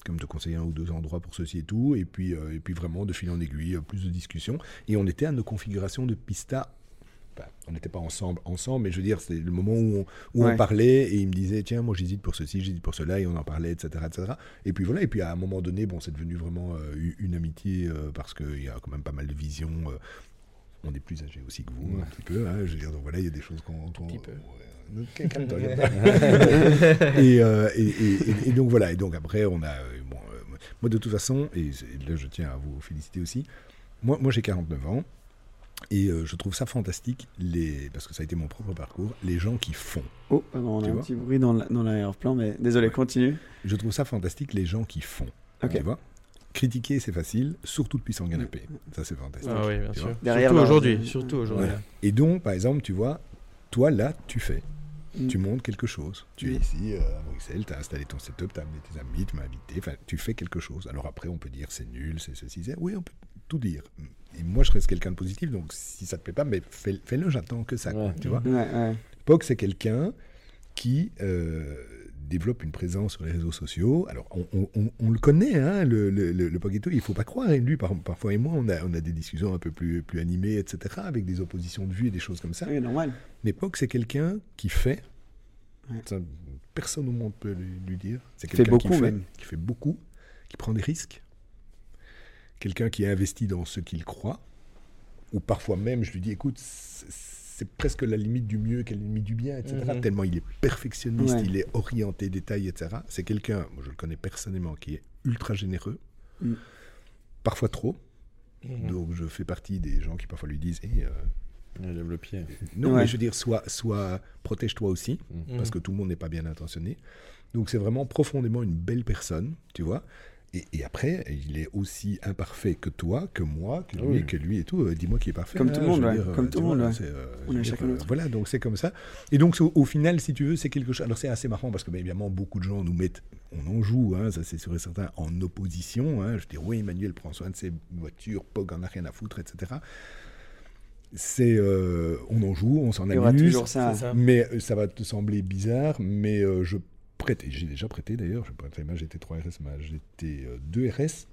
comme te conseiller un ou deux endroits pour ceci et tout. Et puis, euh, et puis vraiment, de fil en aiguille, euh, plus de discussions. Et on était à nos configurations de pista on n'était pas ensemble, ensemble, mais je veux dire, c'est le moment où, on, où Ouais. on parlait et il me disait, tiens, moi j'hésite pour ceci, j'hésite pour cela, et on en parlait, etc., etc. Et puis voilà, et puis à un moment donné, bon, c'est devenu vraiment euh, une amitié euh, parce qu'il y a quand même pas mal de visions. euh, on est plus âgé aussi que vous, un petit peu. hein, je veux dire, donc voilà, il y a des choses qu'on. qu'on- petit peu. ouais. et, euh, et, et- et- et donc voilà, et donc après, on a. euh, bon, euh, moi, de toute façon, et là, je tiens à vous féliciter aussi, moi, moi j'ai 49 ans. Et euh, je trouve ça fantastique, les... parce que ça a été mon propre parcours, les gens qui font. Oh, pardon, on a un petit bruit dans la- dans l'arrière-plan, mais désolé, continue. Je trouve ça fantastique, les gens qui font. Ok. Tu vois Critiquer, c'est facile, surtout depuis son canapé. Ça, c'est fantastique. Ah oui, bien sûr. Derrière surtout aujourd'hui. Surtout aujourd'hui. Et donc, par exemple, tu vois, toi, là, tu fais. Mm. Tu montes quelque chose. Tu es Mm. ici euh, à Bruxelles, tu as installé ton setup, tu as amené tes amis, tu m'as invité. Enfin, tu fais quelque chose. Alors après, on peut dire c'est nul, c'est ceci, c'est. Oui, on peut tout dire. Et moi, je reste quelqu'un de positif, donc si ça te plaît pas, mais fais- fais-le, j'attends que ça. Ouais. Tu vois Ouais, ouais. Pog, c'est quelqu'un qui euh, développe une présence sur les réseaux sociaux. Alors, on, on- on- on le connaît, hein, le, le, le, le Poguetto, il faut pas croire. Et lui, par- parfois et moi, on a, on a des discussions un peu plus, plus animées, etc., avec des oppositions de vues et des choses comme ça. Oui, normal. Mais Pog, c'est quelqu'un qui fait. Ouais. Ça, personne au monde peut lui, lui dire. C'est quelqu'un qui fait, qui fait beaucoup, qui prend des risques. Quelqu'un qui est investi dans ce qu'il croit. Ou parfois même, je lui dis, écoute, c'est c'est presque la limite du mieux qu'elle la limite du bien, etc. Mhm. Tellement il est perfectionniste, Ouais. il est orienté détail, etc. C'est quelqu'un, moi je le connais personnellement, qui est ultra généreux. Mm. Parfois trop. Mhm. Donc je fais partie des gens qui parfois lui disent, Eh, euh, Il le pied. non, Ouais. mais je veux dire, soit, soit protège-toi aussi, Mhm. parce que tout le monde n'est pas bien intentionné. Donc c'est vraiment profondément une belle personne, tu vois. Et, et après, il est aussi imparfait que toi, que moi, que lui, Oui. que lui et tout. Euh, Dis-moi qui est parfait. Comme hein, tout le monde, ouais. dire, Comme euh, tout le monde, ouais. euh, On veux chacun notre. Voilà, donc c'est comme ça. Et donc au, au final, si tu veux, c'est quelque chose. Alors c'est assez marrant parce que bien évidemment, beaucoup de gens nous mettent, on en joue, hein, ça c'est sûr et certain, en opposition. hein. je dire, oui, Emmanuel prend soin de ses voitures, Pog en a rien à foutre, etc. C'est, euh, on en joue, on s'en Il y aura amuse. toujours ça. C'est ça. Mais ça va te sembler bizarre, mais euh, je prête, et j'ai déjà prêté d'ailleurs, je prêtais ma GT3 RS, ma GT2 RS,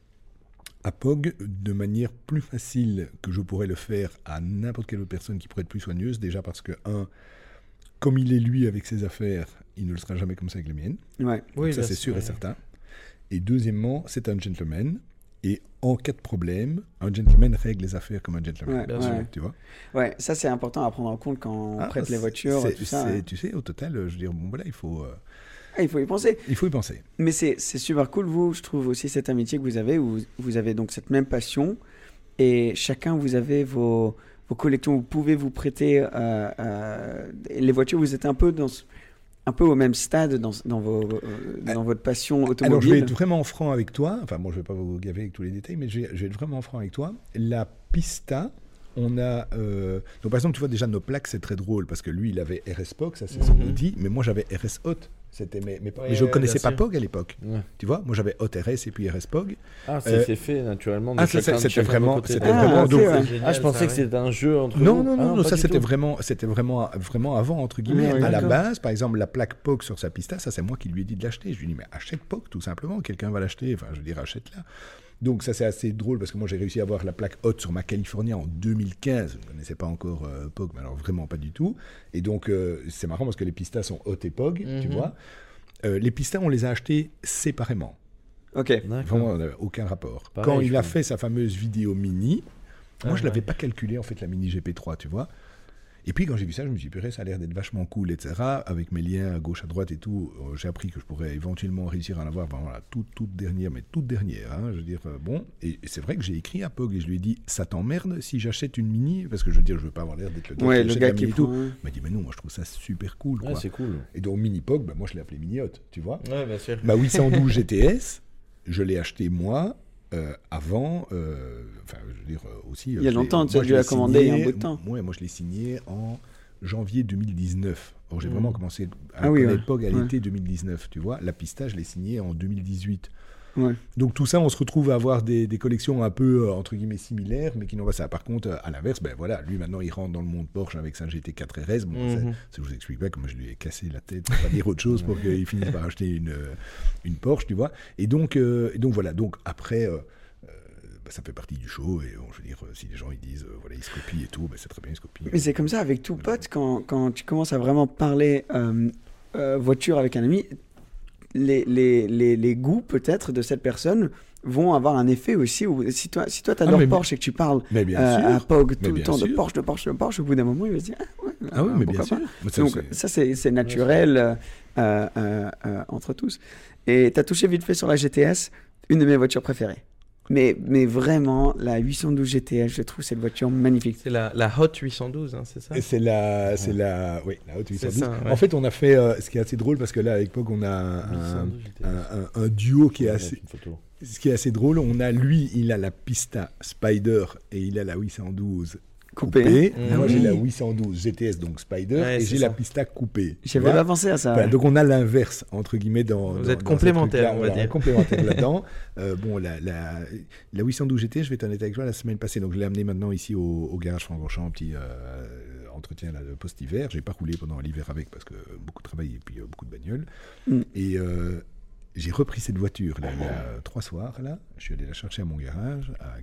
à POG de manière plus facile que je pourrais le faire à n'importe quelle autre personne qui pourrait être plus soigneuse, déjà parce que, un, comme il est lui avec ses affaires, il ne le sera jamais comme ça avec les miennes. Ouais. Donc Oui, ça, c'est sûr et certain. Et deuxièmement, c'est un gentleman. Et en cas de problème, un gentleman règle les affaires comme un gentleman. Ouais, Bien ouais. sûr. Tu vois? Ouais, ça c'est important à prendre en compte quand on Ah, prête les voitures, tout ça. ouais. Tu sais, au total, je veux dire, bon, voilà, il faut, euh, Ah, il faut y penser. il faut y penser. Mais c'est super cool, vous, je trouve aussi cette amitié que vous avez, où vous avez donc cette même passion, et chacun, vous avez vos, vos collections, vous pouvez vous prêter euh, euh, les voitures, vous êtes un peu, dans, ce- un peu au même stade dans, dans, vos, euh, dans votre passion automobile. Alors, je vais être vraiment franc avec toi. Enfin, bon, je vais pas vous gaver avec tous les détails, mais je vais, je vais être vraiment franc avec toi. La Pista, on a. euh, Donc, par exemple, tu vois, déjà, nos plaques, c'est très drôle parce que lui, il avait RS POG, ça c'est son Mhm. Audi, mais moi, j'avais RS Hot. C'était mes, mes- Ouais, mais je ouais, connaissais pas sûr. POG à l'époque. Ouais. Tu vois, moi, j'avais Hot RS et puis RS POG. Ah, c'est Euh, c'est fait naturellement. de ah, ça, c'était vraiment- c'était Ah, vraiment- donc-. Génial, Ah, je pensais ça, que c'était un jeu entre Non, vous. non, Ah, non, non, ça c'était vraiment, c'était vraiment, vraiment avant entre guillemets. À la base, par exemple, la plaque POG sur sa Pista, ça c'est moi qui lui ai dit de l'acheter. Je lui ai dit mais achète POG tout simplement, quelqu'un va l'acheter. Enfin, je veux dire achète-la. Donc ça c'est assez drôle parce que moi j'ai réussi à avoir la plaque haute sur ma California en 2015. Je ne connaissais pas encore euh, POG, mais alors vraiment pas du tout. Et donc euh, c'est marrant parce que les Pistas sont hautes et POG, tu Mhm. vois. Euh, les Pistas on les a achetés séparément. Ok. Vraiment, on n'avait aucun rapport. Pareil, Quand il a crois. fait sa fameuse vidéo mini, moi Ah, je l'avais ouais. pas calculé en fait la mini GP3, tu vois. Et puis quand j'ai vu ça, je me suis dit, purée, ça a l'air d'être vachement cool, etc. Avec mes liens à gauche, à droite et tout, euh, j'ai appris que je pourrais éventuellement réussir à en avoir, ben voilà, toute, toute dernière, mais toute dernière, hein, je veux dire, euh, bon. Et, et c'est vrai que j'ai écrit à Pog et je lui ai dit, ça t'emmerde si j'achète une mini? Parce que je veux dire, je veux pas avoir l'air d'être le gars Ouais, qui le achète gars qui et tout. Il m'a dit, mais non, moi je trouve ça super cool, Ouais, quoi. c'est cool. et donc mini Pog, ben, moi je l'ai appelé mini hot, tu vois. Ouais, bien sûr. Ma 812 GTS, je l'ai acheté moi euh, avant, euh, enfin je veux dire euh, aussi. Il y a longtemps, tu moi, as commander il y a un bout de temps. Moi, moi je l'ai signé en janvier 2019. Or j'ai Mm. vraiment commencé à Ah oui, connaître ouais. Pog à Ouais. l'été 2019, tu vois. La pista, je l'ai signée en 2018. Ouais. Donc tout ça, on se retrouve à avoir des, des collections un peu, euh, entre guillemets, similaires, mais qui n'ont pas ça. Par contre, euh, à l'inverse, ben voilà, lui maintenant, il rentre dans le monde Porsche avec sa GT4 RS. Bon, ça, je vous explique pas comment je lui ai cassé la tête pour pas dire autre chose pour qu'il finisse par acheter une, euh, une Porsche, tu vois. Et donc, euh, et donc voilà, donc après, euh, bah, ça fait partie du show. Et je veux dire, si les gens ils disent, euh, voilà, ils se copient et tout, ben, c'est très bien, ils se copient. Mais c'est comme ça avec tout pote, quand, quand tu commences à vraiment parler euh, euh, voiture avec un ami, les, les, les, les goûts peut-être de cette personne vont avoir un effet aussi. Où, si toi, si toi t'adores Ah, Porsche et que tu parles Mais bien euh, à Pog tout le temps de. Porsche, de Porsche, de Porsche, au bout d'un moment il va se dire ah, ouais, Ah oui, mais bien sûr. ça, Donc ça c'est naturel euh, euh, entre tous. Et tu as touché vite fait sur la GTS, une de mes voitures préférées. Mais, mais vraiment, la 812 GTS, je trouve cette voiture magnifique. C'est la, la Hot 812, hein, c'est ça c'est la, c'est la, oui, la haute 812. ça, ouais. En fait, on a fait, euh, ce qui est assez drôle parce que là, à l'époque, on a un, 812 GTS. un- un- un duo qui est assez, ce qui est assez drôle. On a lui, il a la Pista Spider et il a la 812 Coupé. coupée. Mhm. Moi, j'ai la 812 GTS donc Spider Ouais, et j'ai la Pista coupée. J'avais pas pensé à ça. Voilà, ouais. donc on a l'inverse entre guillemets dans. Vous dans- êtes complémentaires, on va dire. complémentaires là-dedans. Euh, bon, la, la, la 812 GT, je vais être honnête avec toi, la semaine passée, donc je l'ai amené maintenant ici au, au garage Francorchamps, petit euh, entretien là, de post-hiver. J'ai pas roulé pendant l'hiver avec parce que beaucoup de travail et puis euh, beaucoup de bagnoles. Mm. Et euh, j'ai repris cette voiture là, il y a trois soirs là. Je suis allé la chercher à mon garage à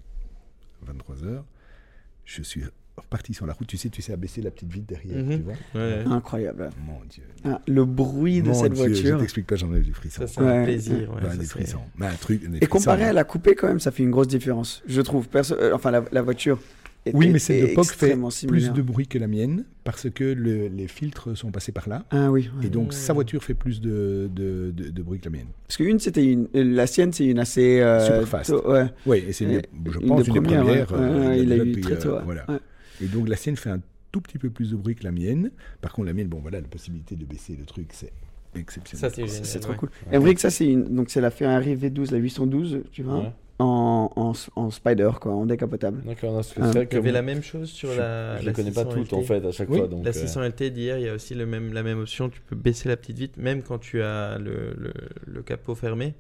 23 h Je suis reparti sur la route. Tu sais, tu sais abaisser la petite vitre derrière, Mhm. tu vois. Ouais. Incroyable. Mon Dieu. Ah, le bruit de Mon cette Dieu, Je voiture. t'explique pas, j'en ai du frisson. Ça, c'est Ouais. un plaisir. ouais, ça, des c'est- frissons. Mais un truc, des Et frissons, comparé hein. à la coupée, quand même, ça fait une grosse différence, je trouve. Perso- euh, enfin, la, la voiture. Est, Oui, mais cette est de POC fait plus de bruit que la mienne parce que le- les filtres sont passés par là. Ah oui. Et donc, sa voiture fait plus de, de, de- de bruit que la mienne. Parce qu'une, c'était une. euh, La sienne, c'est une assez. euh, Super fast. tôt- ouais. Oui, et c'est, une- je une pense, des une des premières, euh, il a eu très euh, tôt. voilà. Ouais. Et donc, la sienne fait un tout petit peu plus de bruit que la mienne. Par contre, la mienne, bon, voilà, la possibilité de baisser le truc, c'est exceptionnel. Ça, c'est. C'est trop ouais. cool. Et vrai que ça, c'est une. Donc, c'est la Ferrari V12, la 812, tu vois, Ouais. en, en, en spider, quoi, en décapotable. D'accord, Ah. c'est vrai Il que y avait la même chose sur je, la. je la les connais pas 600 toutes en fait à chaque Oui, fois. Donc, La euh, 600 LT d'hier, il y a aussi le même, la même option. Tu peux baisser la petite vitre, même quand tu as le, le, le capot fermé.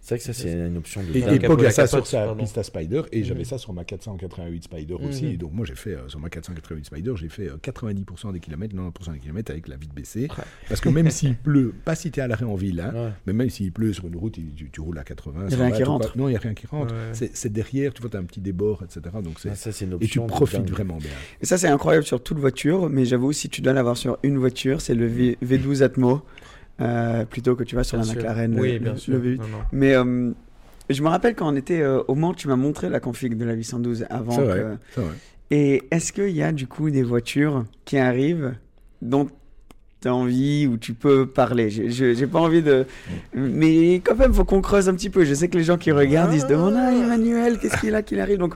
C'est vrai que ça c'est une option de Et, et Pog a la ça capote, sur sa pardon. Pista Spider, et j'avais Mhm. ça sur ma 488 Spider Mhm. aussi. Et donc, moi, j'ai fait euh, sur ma 488 Spider, j'ai fait euh, 90% des kilomètres, 90% des kilomètres avec la vitre baissée. Ouais. Parce que même s'il pleut, pas si tu es à l'arrêt en ville, hein, Ouais. mais même s'il pleut sur une route, il- tu, tu roules à 80. Il y a rien 120, qui rentre. Non, il n'y a rien qui rentre. Ouais. C'est derrière, tu vois, tu as un petit débord, etc. Donc c'est Ah, ça, c'est une et tu profites vraiment bien. Et ça, c'est incroyable sur toute voiture, mais j'avoue, si tu dois l'avoir sur une voiture, c'est le V- V12 Atmo, euh, plutôt que tu vas sur Bien la sûr. McLaren. Oui, le- bien le sûr. V8. Non, non. Mais euh, je me rappelle quand on était euh, au Mans, tu m'as montré la config de la 812 avant. C'est vrai, que- c'est vrai. Et est-ce qu'il y a du coup des voitures qui arrivent dont tu as envie ou tu peux parler? Je- je- J'ai pas envie de. Mais quand même, faut qu'on creuse un petit peu. Je sais que les gens qui regardent, ils se demandent Ah, Emmanuel, qu'est-ce qu'il a qu'il arrive? Donc,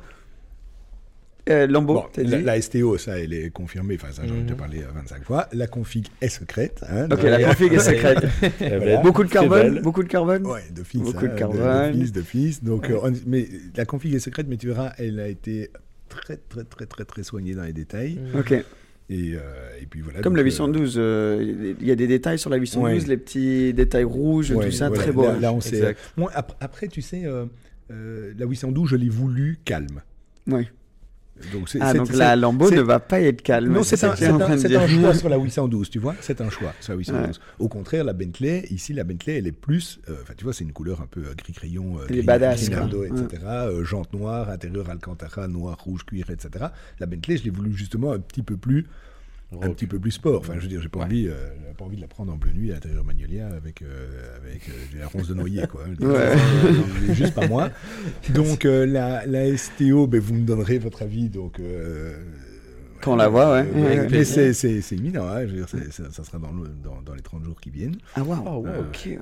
euh, Lambeau, Bon, t'as la, dit la STO, ça, elle est confirmée. Enfin, ça, j'en ai déjà Mhm. parlé euh, 25 fois. La config est secrète. hein, Ok, donc- la config est secrète. Voilà. être Beaucoup de carbone. Beaucoup de carbone Ouais, d'office. Beaucoup de hein, carbone. D'office, d'office. Donc, euh, on- mais la config est secrète, mais tu verras, elle a été très, très, très, très, très soignée dans les détails. Ok. Et, euh, et puis voilà. Comme donc, la euh, 812, euh, il y a des détails sur la 812, Ouais. les petits détails rouges, ouais, tout ça, voilà. très beau. Là, là, on sait. Ap- après, tu sais, euh, euh, la 812, je l'ai voulu calme. Ouais. Donc, Ah, donc la Lambeau ne va pas être calme. Non, c'est un, un- un choix sur la 812, tu vois. C'est un choix sur la 812. Au contraire, la Bentley, ici, la Bentley, elle est plus. euh, Enfin, tu vois, c'est une couleur un peu euh, gris-crayon, euh, gris- badass, Ouais. etc. euh, jante noire, intérieur Alcantara, noir, rouge, cuir, etc. La Bentley, je l'ai voulu justement un petit peu plus. Un petit peu plus sport. Enfin, je veux dire, j'ai pas, Ouais. envie, euh, pas envie de la prendre en bleu nuit à l'intérieur Magnolia avec, euh, avec euh, de la ronce de noyer, quoi. Ouais. c'est- c'est juste pas moi. Donc, euh, la, la STO, ben, vous me donnerez votre avis. Donc, euh, Quand on la voit, ouais. euh, Ouais, mais c'est- c'est c'est imminent, hein, je veux dire, ça, ça sera dans, le- dans, dans les 30 jours qui viennent. Ah, waouh. Ah, ouais. Ok, ouais.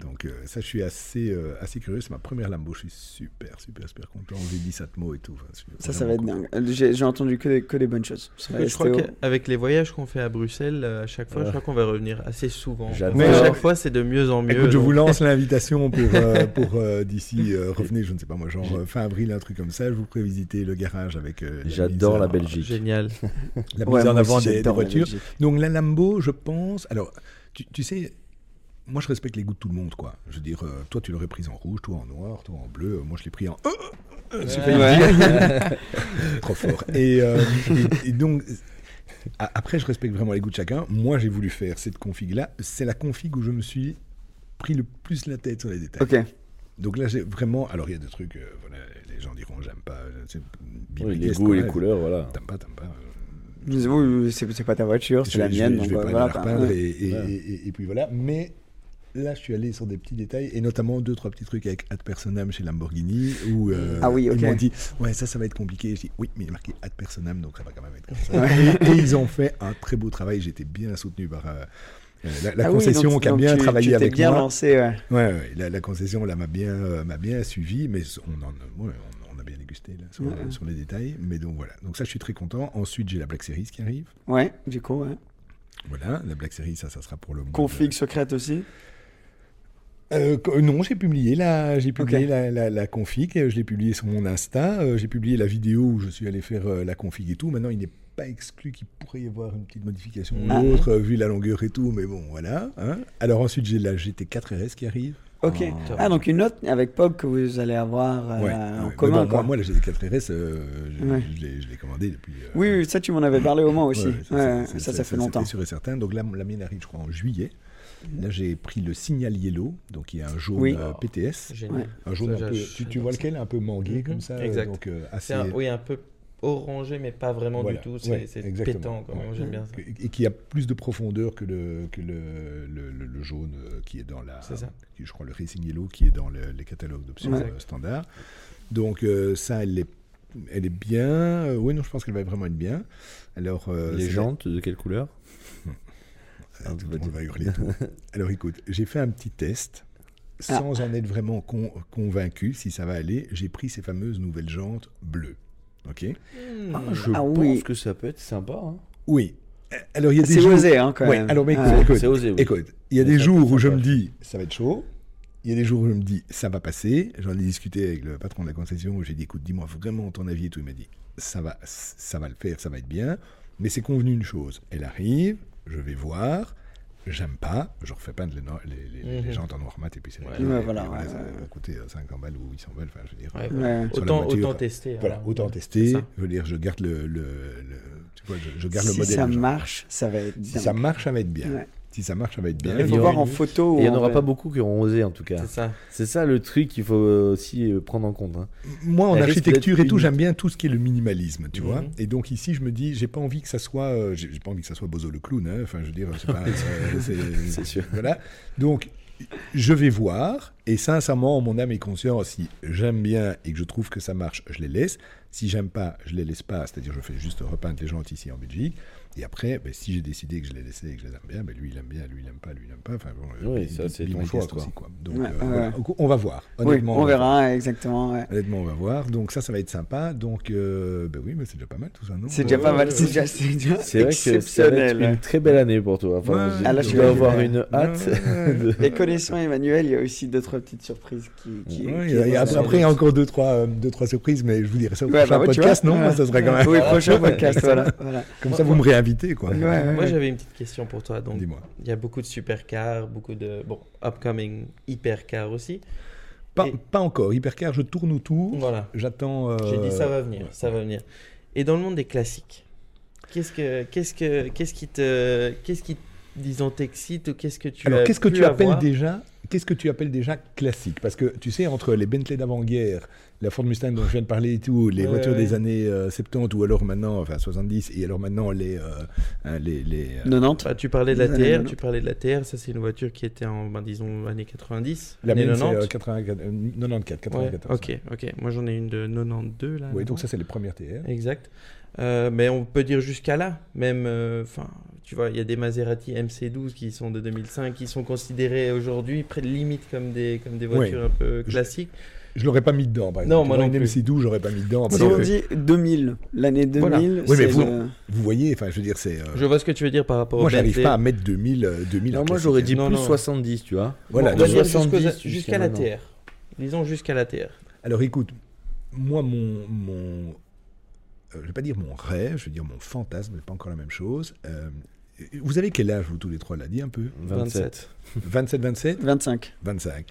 Donc euh, ça, je suis assez, euh, assez curieux. C'est ma première Lambo. Je suis super, super, super content. V10 Atmo et tout. Enfin, Ça, ça va être vraiment dingue. Euh, J'ai entendu que des, que des bonnes choses. Je crois qu'avec les voyages qu'on fait à Bruxelles, euh, à chaque fois, je Ouais. crois qu'on va revenir assez souvent. J'adore. Mais à chaque fois, c'est de mieux en mieux. Écoute, je vous lance l'invitation pour, euh, pour euh, d'ici, euh, revenez, je ne sais pas moi, genre fin avril, un truc comme ça. Je vous ferai visiter le garage avec euh, J'adore la Belgique. Génial. La mise Ouais, en avant des, des j'adore la voitures. Belgique. Donc la Lambo, je pense. Alors, tu, tu sais, moi je respecte les goûts de tout le monde, quoi. Je veux dire, euh, toi tu l'aurais prise en rouge, toi en noir, toi en bleu. euh, moi je l'ai pris en. Euh, euh, Ouais. Trop fort. Et, euh, et- et donc. a- Après, je respecte vraiment les goûts de chacun. Moi, j'ai voulu faire cette config-là. C'est la config où je me suis pris le plus la tête sur les détails. Ok. Donc là, j'ai vraiment. Alors, il y a des trucs. euh, voilà, les gens diront j'aime pas. c'est Oui, les goûts et les couleurs, voilà. T'aimes pas, t'aimes pas. Je dis, oui, c'est c'est pas ta voiture, je c'est la vais- je mienne. donc je vais euh, pas voilà, la repeindre et, et- et- et puis voilà. Mais là, je suis allé sur des petits détails et notamment deux, trois petits trucs avec ad personam chez Lamborghini où euh, Ah oui, ils m'ont dit Ouais, ça, ça va être compliqué. Je dis Oui, mais il est marqué ad personam donc ça va quand même être comme ça. et, et ils ont fait un très beau travail. J'étais bien soutenu par. euh, La, la Ah oui, concession donc- qui a bien tu- travaillé tu avec bien moi. lancé, ouais. Ouais, ouais, la, la concession là m'a bien, euh, m'a bien suivi, mais on, en, ouais, on, on a bien dégusté là, sur, Ouais. sur les détails. Mais donc voilà, donc ça je suis très content. Ensuite j'ai la Black Series qui arrive. Ouais, du coup, ouais. Voilà, la Black Series, ça, ça sera pour le de- Config secrète aussi. Euh, non, j'ai publié la, j'ai publié la, la, la config, euh, je l'ai publié sur mon Insta, euh, j'ai publié la vidéo où je suis allé faire la config et tout. Maintenant, il n'est pas exclu qu'il pourrait y avoir une petite modification ou Ah. autre, euh, vu la longueur et tout, mais bon, voilà. hein. Alors ensuite, j'ai la GT4 RS qui arrive. Ok. Oh. Ah, donc une note avec Pog que vous allez avoir euh, Ouais, en ouais. Commun. bon, quoi. moi, moi, la GT4 RS, euh, je, Ouais. je l'ai- commandée depuis. euh, Oui, ça, tu m'en avais parlé au moins aussi. ça, c'est- ça, c'est- fait longtemps. C'était sûr et certain. Donc là, la mienne arrive, je crois, en juillet. Là, j'ai pris le signal yellow, donc il y a un jaune Oui. euh, PTS. Génial. Ouais. Un jaune Ça, un peu, tu, vois lequel? Un peu mangué Mhm. comme ça. euh, Exact. Donc euh, assez. un, oui, un peu orangé, mais pas vraiment Voilà. du tout. C'est Ouais, pétant, quand même. Ouais. J'aime bien ça. Et qui a plus de profondeur que le, que le, le, le- le jaune qui est dans la. C'est ça. qui- Je crois le Racing Yellow qui est dans le- les catalogues d'options Ouais. standard. Donc euh, ça, elle est, elle est bien. Oui, non, je pense qu'elle va vraiment être bien. Alors, euh, Les jantes, de quelle couleur? Ah, tout le monde va hurler tout. Alors écoute, j'ai fait un petit test. Ah. Sans en être vraiment con- convaincu si ça va aller, j'ai pris ces fameuses nouvelles jantes bleues. Ok? Ah, Je Ah pense oui. que ça peut être sympa. hein. Oui. Alors il y a des C'est jours. osé, hein, quand Ouais, même. alors mais écoute, osé, oui. il y a Mais des jours où je me dis ça va être chaud. Il y a des jours où je me dis ça va passer. J'en ai discuté avec le patron de la concession. où J'ai dit écoute, dis-moi vraiment ton avis et tout. Il m'a dit ça va, ça va le faire, ça va être bien. Mais c'est convenu une chose. Elle arrive, je vais voir. J'aime pas, je refais pas les, no- les, les- les Mhm. jantes en noir mat et puis c'est Ouais. Ouais, voilà, voilà, ouais, ça va coûter euh, 50 balles ou 800 balles. Enfin, je veux dire, Ouais, euh, voilà. Autant, voiture, autant tester. Voilà, alors. autant tester. ça. Je veux dire, je garde le, le, le- tu vois, je, je garde le Si modèle. ça de jante. marche, ça va être Si dingue. ça marche, ça va être bien. Si ça marche, ça va être bien. Il faut y voir en photo. Il n'y en aura pas beaucoup qui auront osé en tout cas. C'est ça. C'est ça le truc qu'il faut aussi euh, prendre en compte. hein. Moi, en Elle architecture et tout, une- j'aime bien tout ce qui est le minimalisme, tu Mhm. vois. Et donc ici, je me dis, j'ai pas envie que ça soit, euh, j'ai pas envie que ça soit Bozo le clown. hein. Enfin, je veux dire, c'est pas, euh, c'est- sûr. Voilà. Donc, je vais voir. Et sincèrement, en mon âme et conscience, si j'aime bien et que je trouve que ça marche, je les laisse. Si j'aime pas, je les laisse pas. C'est-à-dire, je fais juste repeindre les gens ici en Belgique. Et après, ben, si j'ai décidé que je les laissais et que je les aime bien, ben, lui il aime bien, lui il aime pas, lui il aime pas. Enfin, bon, Oui, ça, c'est ton choix, quoi. aussi, quoi. Donc, Ouais, euh, ouais, voilà. ouais. on va voir. Oui, Honnêtement, on voir. verra, exactement. ouais. Honnêtement, on va voir. Donc ça, ça va être sympa. Donc, euh, ben oui, mais c'est déjà pas mal tout ça, non? C'est déjà pas mal, c'est déjà, c'est déjà C'est vrai que ça va être exceptionnel. une très belle année pour toi. Enfin, Ouais. je- Ah, là, dois vais- avoir une hâte. Ouais. de- Et connaissant Emmanuel, il y a aussi deux trois petites surprises qui. qui, Ouais, qui et vont après, il y a encore deux trois, euh, deux, trois surprises, mais je vous dirai ça au prochain bah, tu podcast, non? Ça serait quand même. Oui, prochain podcast, voilà. voilà. Comme ça, vous me réinvitez, quoi. Ouais, ouais, Moi, j'avais une petite question pour toi. Donc, Dis-moi. il y a beaucoup de supercars, beaucoup de bon, upcoming hypercars aussi. Pas, Et- pas encore. Hypercar, je tourne autour. Voilà. J'attends. euh, J'ai dit ça va venir, ouais. ça va venir. Et dans le monde des classiques, qu'est-ce que, qu'est-ce que, qu'est-ce qui te, qu'est-ce qui, disons, t'excite ou qu'est-ce que tu Alors, as qu'est-ce que tu appelles déjà Qu'est-ce que tu appelles déjà classique? Parce que tu sais, entre les Bentley d'avant-guerre, la Ford Mustang dont je viens de parler et tout, les Ouais, voitures ouais. des années euh, 70 ou alors maintenant, enfin 70, et alors maintenant les, euh, hein, les, les, euh, 90 Bah, tu parlais de la TR, 90. tu parlais de la TR, ça c'est une voiture qui était en, ben, disons, années 90, la mienne c'est 90. euh, 84, euh, 94, 94. Ouais, ok, ok. Moi j'en ai une de 92 là. Oui, donc ça c'est les premières TR. Exact. Euh, mais on peut dire jusqu'à là, même, euh, enfin, tu vois, il y a des Maserati MC12 qui sont de 2005, qui sont considérés aujourd'hui près de limite comme des, comme des voitures un peu Je- classiques. Je l'aurais pas mis dedans, par Non, exemple. moi non une plus. MC12, j'aurais pas mis dedans. Si on dit 2000, l'année 2000, Voilà. Oui, mais vous, le- vous voyez, enfin, je veux dire, c'est. euh, Je vois ce que tu veux dire par rapport Moi, au j'arrive Bentley. pas à mettre 2000, euh, 2000 en Non, moi j'aurais dit Non, plus non. 70, tu vois. Voilà, on va donc- dire jusqu'aux- 70 jusqu'à la maintenant. TR. Disons jusqu'à la TR. Alors écoute, moi, mon. mon euh, je vais pas dire mon rêve, je vais dire mon fantasme, mais pas encore la même chose. Euh, vous avez quel âge, vous tous les trois, l'a dit un peu 27. 27, 27 25. 25.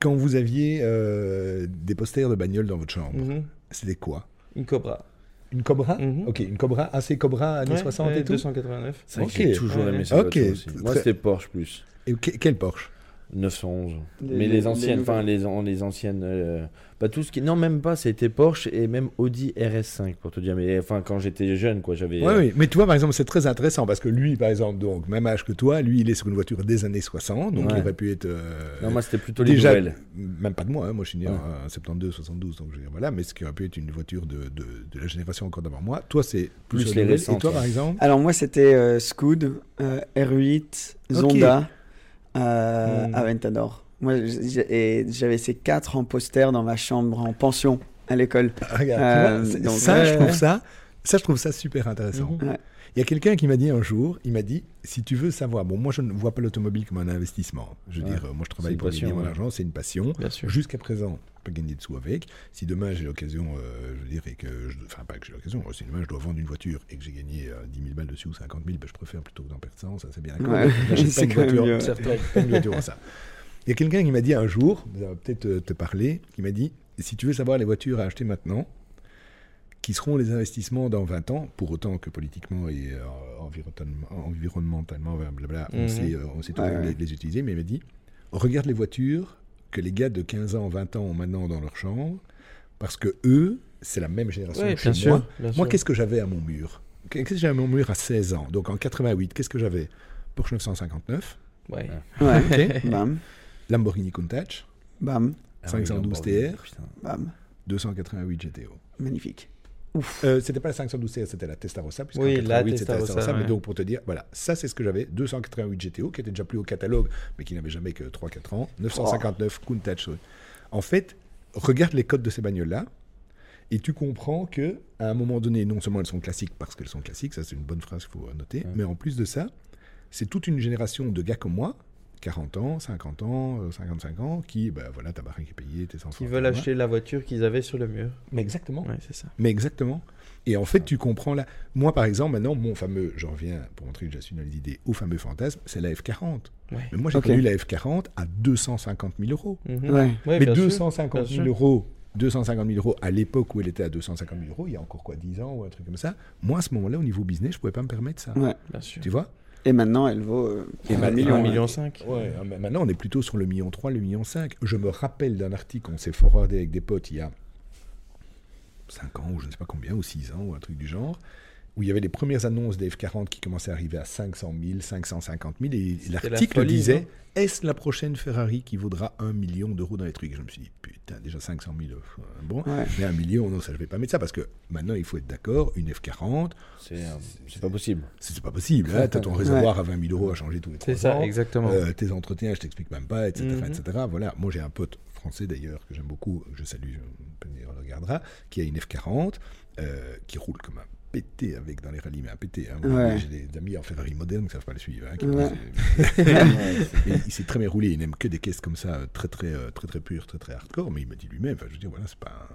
Quand vous aviez euh, des posters de bagnole dans votre chambre, Mhm. c'était quoi Une Cobra. Une Cobra Mhm. Ok, une Cobra, assez Cobra années Ouais, 60 ouais, et tout 289. C'est vrai Ok. que j'ai toujours Ouais. aimé cette Ok, voiture aussi. Moi c'était Porsche plus. Et que- quel Porsche 911. Les- mais les- les anciennes, enfin les, an- les anciennes, euh, pas tout ce qui, non même pas, c'était Porsche et même Audi RS5 pour te dire. Mais enfin quand j'étais jeune, quoi, j'avais. Oui, oui, mais tu vois, par exemple, c'est très intéressant parce que lui, par exemple, donc, même âge que toi, lui, il est sur une voiture des années 60, donc Ouais. il aurait pu être. euh, Non, moi c'était plutôt les déjà, nouvelles. même pas de moi, hein, moi je suis né Ouais. en 72, 72, donc je veux dire, voilà, mais ce qui aurait pu être une voiture de, de, de la génération encore d'avant moi. Toi, c'est plus, les nouvelles. récentes, Et toi, ouais. par exemple? Alors moi c'était euh, Scoot, euh, R8, Zonda, euh, Hmm. Aventador. Moi j'avais ces quatre en poster dans ma chambre en pension à l'école. Ah, Regarde, Euh, donc, ça, ouais, je trouve ouais. ça, ça, je trouve ça super intéressant. Ouais. Il y a quelqu'un qui m'a dit un jour, il m'a dit, si tu veux savoir, bon, moi je ne vois pas l'automobile comme un investissement. Je veux Ouais. dire, euh, moi je travaille pour passion, gagner mon ouais. argent, c'est une passion. Jusqu'à présent, pas gagner de sous avec. Si demain j'ai l'occasion, euh, je veux dire, et que, je, enfin pas que j'ai l'occasion, si demain je dois vendre une voiture et que j'ai gagné euh, 10 000 balles dessus ou 50 000, ben, je préfère plutôt que d'en perdre 100, ça c'est bien d'accord. Pas C'est une voiture, pas une voiture ça. Il y a quelqu'un qui m'a dit un jour, ça va peut-être te parler, qui m'a dit, si tu veux savoir les voitures à acheter maintenant, qui seront les investissements dans 20 ans, pour autant que politiquement et euh, environnementalement, blablabla, on Mhm. sait, euh, on sait toujours Ouais, ouais. les, les utiliser, mais il m'a dit, regarde les voitures que les gars de 15 ans, 20 ans ont maintenant dans leur chambre, parce que eux, c'est la même génération Oui, que chez bien sûr. moi. Moi, qu'est-ce que j'avais à mon mur? Qu'est-ce que j'avais à mon mur à 16 ans? Donc en 88, qu'est-ce que j'avais Porsche 959, Ouais. Ouais. Ok. bam, Lamborghini Countach, bam, Ah oui, 512 Lamborghini, TR. putain. bam. 288 GTO. Magnifique. Euh, c'était pas la 512 TR, c'était la Testarossa. puisqu'en Oui, la 88, c'était Testarossa, Mais ouais. donc, pour te dire, voilà, ça, c'est ce que j'avais. 288 GTO, qui était déjà plus au catalogue, mais qui n'avait jamais que 3-4 ans. 959 Countach. En fait, regarde les codes de ces bagnoles-là, et tu comprends que à un moment donné, non seulement elles sont classiques parce qu'elles sont classiques, ça c'est une bonne phrase qu'il faut noter, mais en plus de ça, c'est toute une génération de gars comme moi, 40 ans, 50 ans, euh, 55 ans, qui, ben voilà, ta baraque est payée, tes enfants. Qui veulent acheter la voiture qu'ils avaient sur le mur. Mais exactement. Ouais, c'est ça. Mais exactement. Et en fait, tu comprends là. Moi, par exemple, maintenant, mon fameux, j'en reviens pour montrer que j'ai su dans les idées, au fameux fantasme, c'est la F40. Ouais. Mais moi, j'ai Ok. connu la F40 à 250 000 euros. Mhm. Ouais. Ouais, Mais bien sûr, 250 bien 000 sûr. euros, 250 000 euros à l'époque où elle était à 250 000 euros, il y a encore quoi, 10 ans ou un truc comme ça. Moi, à ce moment-là, au niveau business, je pouvais pas me permettre ça. Ouais. Bien sûr. Tu vois? Et maintenant elle vaut euh, Et million. Un ouais. million cinq. Ouais, mais maintenant on est plutôt sur le million 3, le million 5. Je me rappelle d'un article qu'on s'est forwardé avec des potes il y a 5 ans ou je ne sais pas combien, ou 6 ans ou un truc du genre, où il y avait les premières annonces des F40 qui commençaient à arriver à 500 000, 550 000, et la l'article folie, disait Est-ce la prochaine Ferrari qui vaudra un million d'euros dans les trucs? Et je me suis dit Putain, déjà 500 000, euh, bon, Ouais. mais un million, non, ça je vais pas mettre ça, parce que maintenant il faut être d'accord, une F40, C'est euh, c'est pas possible. c'est c'est pas possible. Hein, tu as ton réservoir à 20 000 euros à changer tous les C'est 3 ça, ans. exactement. Euh, tes entretiens, je t'explique même pas, etc. Mhm. etc. Voilà, moi j'ai un pote français d'ailleurs que j'aime beaucoup, que je salue, on le regardera, qui a une F40, euh, qui roule comme un pété avec dans les rallyes, mais un pété. Hein. Ouais. J'ai des amis en Ferrari moderne qui savent pas le suivre. hein, qui Ouais. pensent- Et il s'est très bien roulé, il n'aime que des caisses comme ça, euh, très très euh, très très pures, très très hardcore, mais il m'a dit lui-même, enfin, je veux dire, voilà, c'est pas,